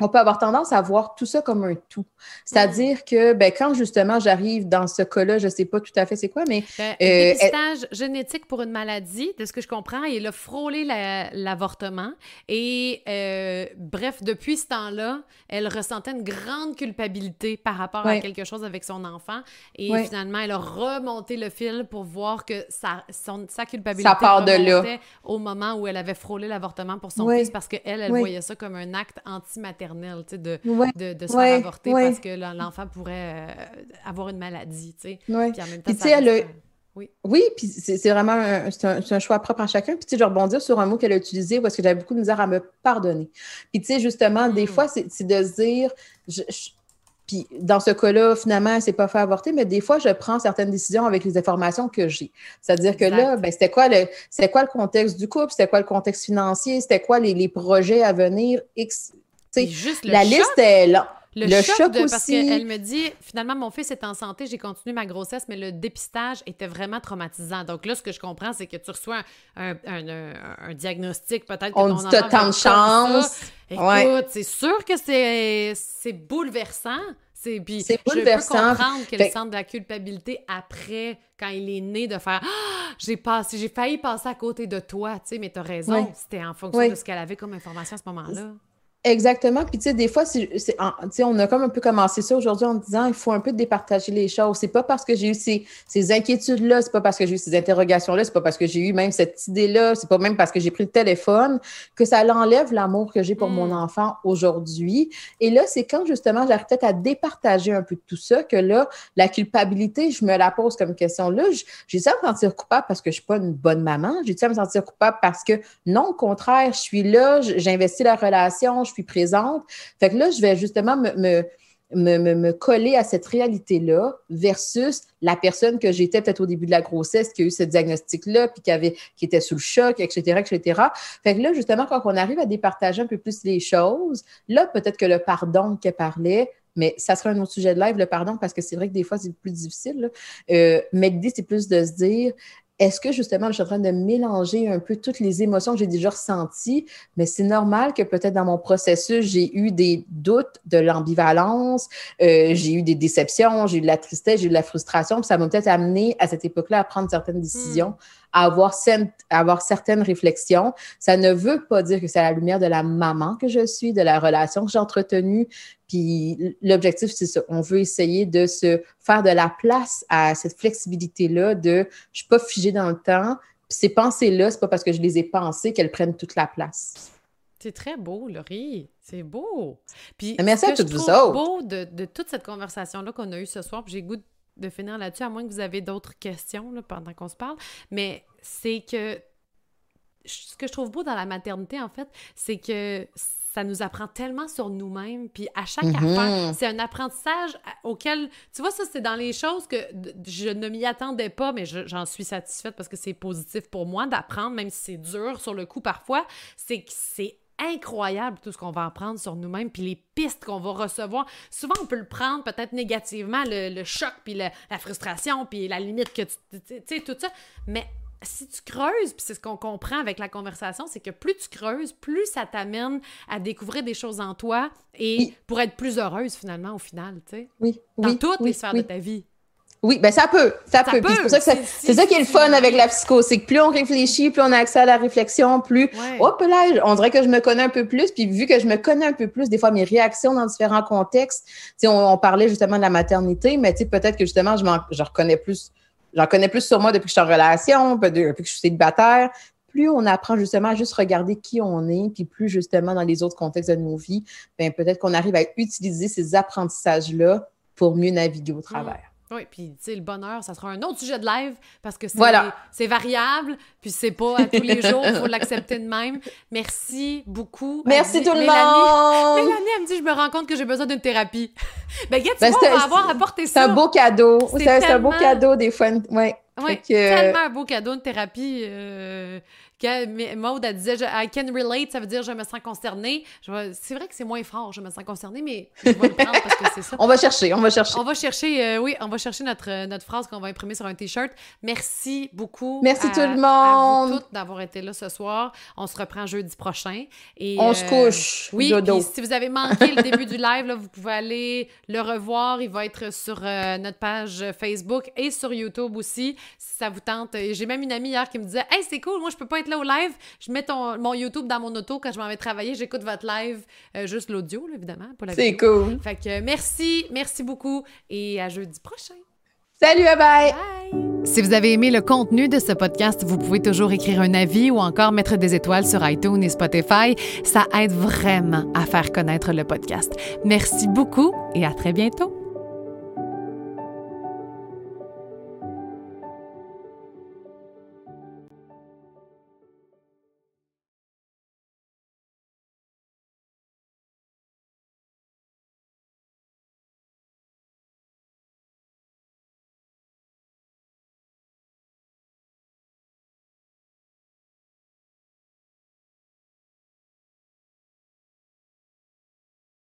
on peut avoir tendance à voir tout ça comme un tout. C'est-à-dire que ben, quand justement j'arrive dans ce cas-là, je ne sais pas tout à fait c'est quoi, mais. Ben, euh, dépistage génétique pour une maladie, de ce que je comprends, il a frôlé l'avortement. et euh, bref, depuis ce temps-là, elle ressentait une grande culpabilité par rapport à quelque chose avec son enfant. Et finalement, elle a remonté le fil pour voir que sa, son, sa culpabilité ça part de là. au moment où elle avait frôlé l'avortement pour son fils parce qu'elle, elle, elle voyait ça comme un acte anti-maternel de, de, de, se faire avorter parce que l'enfant pourrait euh, avoir une maladie, tu sais. Puis en même temps, ça Oui. oui, puis c'est vraiment un, un, choix propre à chacun. Puis, tu sais, je rebondir sur un mot qu'elle a utilisé parce que j'avais beaucoup de misère à me pardonner. Puis, tu sais, justement, des hmm. fois, c'est de se dire, puis dans ce cas-là, finalement, elle ne s'est pas fait avorter, mais des fois, je prends certaines décisions avec les informations que j'ai. C'est-à-dire que là, ben, c'était quoi, le, quoi le contexte du couple, c'était quoi le contexte financier, c'était quoi les, les, projets à venir, X, Juste la liste est là. Le, choc, aussi. parce qu'elle me dit finalement mon fils est en santé, j'ai continué ma grossesse, mais le dépistage était vraiment traumatisant. Donc là, ce que je comprends, c'est que tu reçois un, diagnostic, peut-être que On dit tant de chance. Écoute, c'est sûr que c'est bouleversant. C'est bouleversant. Je peux comprendre qu'elle sente de la culpabilité après, quand il est né, de faire ah, j'ai passé, j'ai failli passer à côté de toi, tu sais, mais t'as raison. C'était en fonction de ce qu'elle avait comme information à ce moment-là. Exactement. Puis, tu sais, des fois, c'est, on a comme un peu commencé ça aujourd'hui en disant il faut un peu départager les choses. C'est pas parce que j'ai eu ces, ces inquiétudes-là, c'est pas parce que j'ai eu ces interrogations-là, c'est pas parce que j'ai eu même cette idée-là, c'est pas même parce que j'ai pris le téléphone que ça l'enlève l'amour que j'ai pour mon hmm. enfant aujourd'hui. Et là, c'est quand justement j'arrive peut-être à départager un peu de tout ça que là, la culpabilité, je me la pose comme question. Là, j'ai ça à me sentir coupable parce que je suis pas une bonne maman. J'ai ça à me sentir coupable parce que non, au contraire, je suis là, j'investis la relation, je présente. Fait que là, je vais justement me, me, coller à cette réalité-là versus la personne que j'étais peut-être au début de la grossesse qui a eu ce diagnostic-là, puis qui, avait, qui était sous le choc, etc., etc. Fait que là, justement, quand on arrive à départager un peu plus les choses, là, peut-être que le pardon qu'elle parlait, mais ça sera un autre sujet de live, le pardon, parce que c'est vrai que des fois, c'est plus difficile. Euh, mais l'idée, c'est plus de se dire, est-ce que justement, je suis en train de mélanger un peu toutes les émotions que j'ai déjà ressenties, mais c'est normal que peut-être dans mon processus, j'ai eu des doutes, de l'ambivalence, euh, j'ai eu des déceptions, j'ai eu de la tristesse, j'ai eu de la frustration, puis ça m'a peut-être amené à cette époque-là à prendre certaines décisions, hmm. À avoir, à avoir certaines réflexions. Ça ne veut pas dire que c'est à la lumière de la maman que je suis, de la relation que j'ai entretenue, puis l'objectif, c'est ça. On veut essayer de se faire de la place à cette flexibilité-là de je suis pas figée dans le temps. Puis ces pensées-là, c'est pas parce que je les ai pensées qu'elles prennent toute la place. C'est très beau, Laurie. C'est beau. Puis, Merci à toutes vous autres. beau de, de, toute cette conversation-là qu'on a eue ce soir, j'ai goût de finir là-dessus, à moins que vous avez d'autres questions là, pendant qu'on se parle, mais c'est que ce que je trouve beau dans la maternité, en fait, c'est que ça nous apprend tellement sur nous-mêmes. Puis à chaque affaire, c'est un apprentissage auquel, tu vois, ça, c'est dans les choses que je ne m'y attendais pas, mais j'en suis satisfaite parce que c'est positif pour moi d'apprendre, même si c'est dur sur le coup parfois. C'est que c'est incroyable tout ce qu'on va apprendre sur nous-mêmes, puis les pistes qu'on va recevoir. Souvent, on peut le prendre peut-être négativement, le, choc, puis la frustration, puis la limite que tu... Tu sais, tout ça. Mais si tu creuses, puis c'est ce qu'on comprend avec la conversation, c'est que plus tu creuses, plus ça t'amène à découvrir des choses en toi et pour être plus heureuse finalement au final, tu sais. Oui. Dans toutes les sphères de ta vie. Oui, ben ça peut, ça, peut. C'est ça, ça, qui est le fun avec la psycho, c'est que plus on réfléchit, plus on a accès à la réflexion, plus, hop là, on dirait que je me connais un peu plus, puis vu que je me connais un peu plus, des fois mes réactions dans différents contextes, on, on parlait justement de la maternité, mais peut-être que justement je, je reconnais plus J'en connais plus sur moi depuis que je suis en relation, depuis que je suis célibataire. Plus on apprend justement à juste regarder qui on est, puis plus justement dans les autres contextes de nos vies, ben peut-être qu'on arrive à utiliser ces apprentissages-là pour mieux naviguer au travers. Oui, puis tu sais, le bonheur, ça sera un autre sujet de live parce que c'est variable, puis c'est pas à tous les jours, il faut l'accepter de même. Merci beaucoup. Merci tout le monde! Mélanie, elle me dit, je me rends compte que j'ai besoin d'une thérapie. ben, tu ben, vois, on va avoir apporté ça. C'est un beau cadeau. C'est un beau cadeau, des fois. Ouais. Oui, tellement un beau cadeau, de thérapie. Euh, Maud, elle disait I can relate, ça veut dire je me sens concernée. C'est vrai que c'est moins fort, je me sens concernée, mais je vais le prendre parce que c'est ça. on va chercher, on va chercher. On va chercher, euh, oui, on va chercher notre, euh, notre phrase qu'on va imprimer sur un T-shirt. Merci beaucoup. Merci tout le monde. D'avoir été là ce soir. On se reprend jeudi prochain. Et, on se euh, couche. Oui, si vous avez manqué le début du live, là, vous pouvez aller le revoir. Il va être sur notre page Facebook et sur YouTube aussi, si ça vous tente. J'ai même une amie hier qui me disait Hey, c'est cool, moi, je peux pas être là au live, je mets mon YouTube dans mon auto quand je m'en vais travailler, j'écoute votre live, euh, juste l'audio, évidemment. C'est cool. Fait que merci, merci beaucoup et à jeudi prochain. Salut, bye bye! Si vous avez aimé le contenu de ce podcast, vous pouvez toujours écrire un avis ou encore mettre des étoiles sur iTunes et Spotify. Ça aide vraiment à faire connaître le podcast. Merci beaucoup et à très bientôt.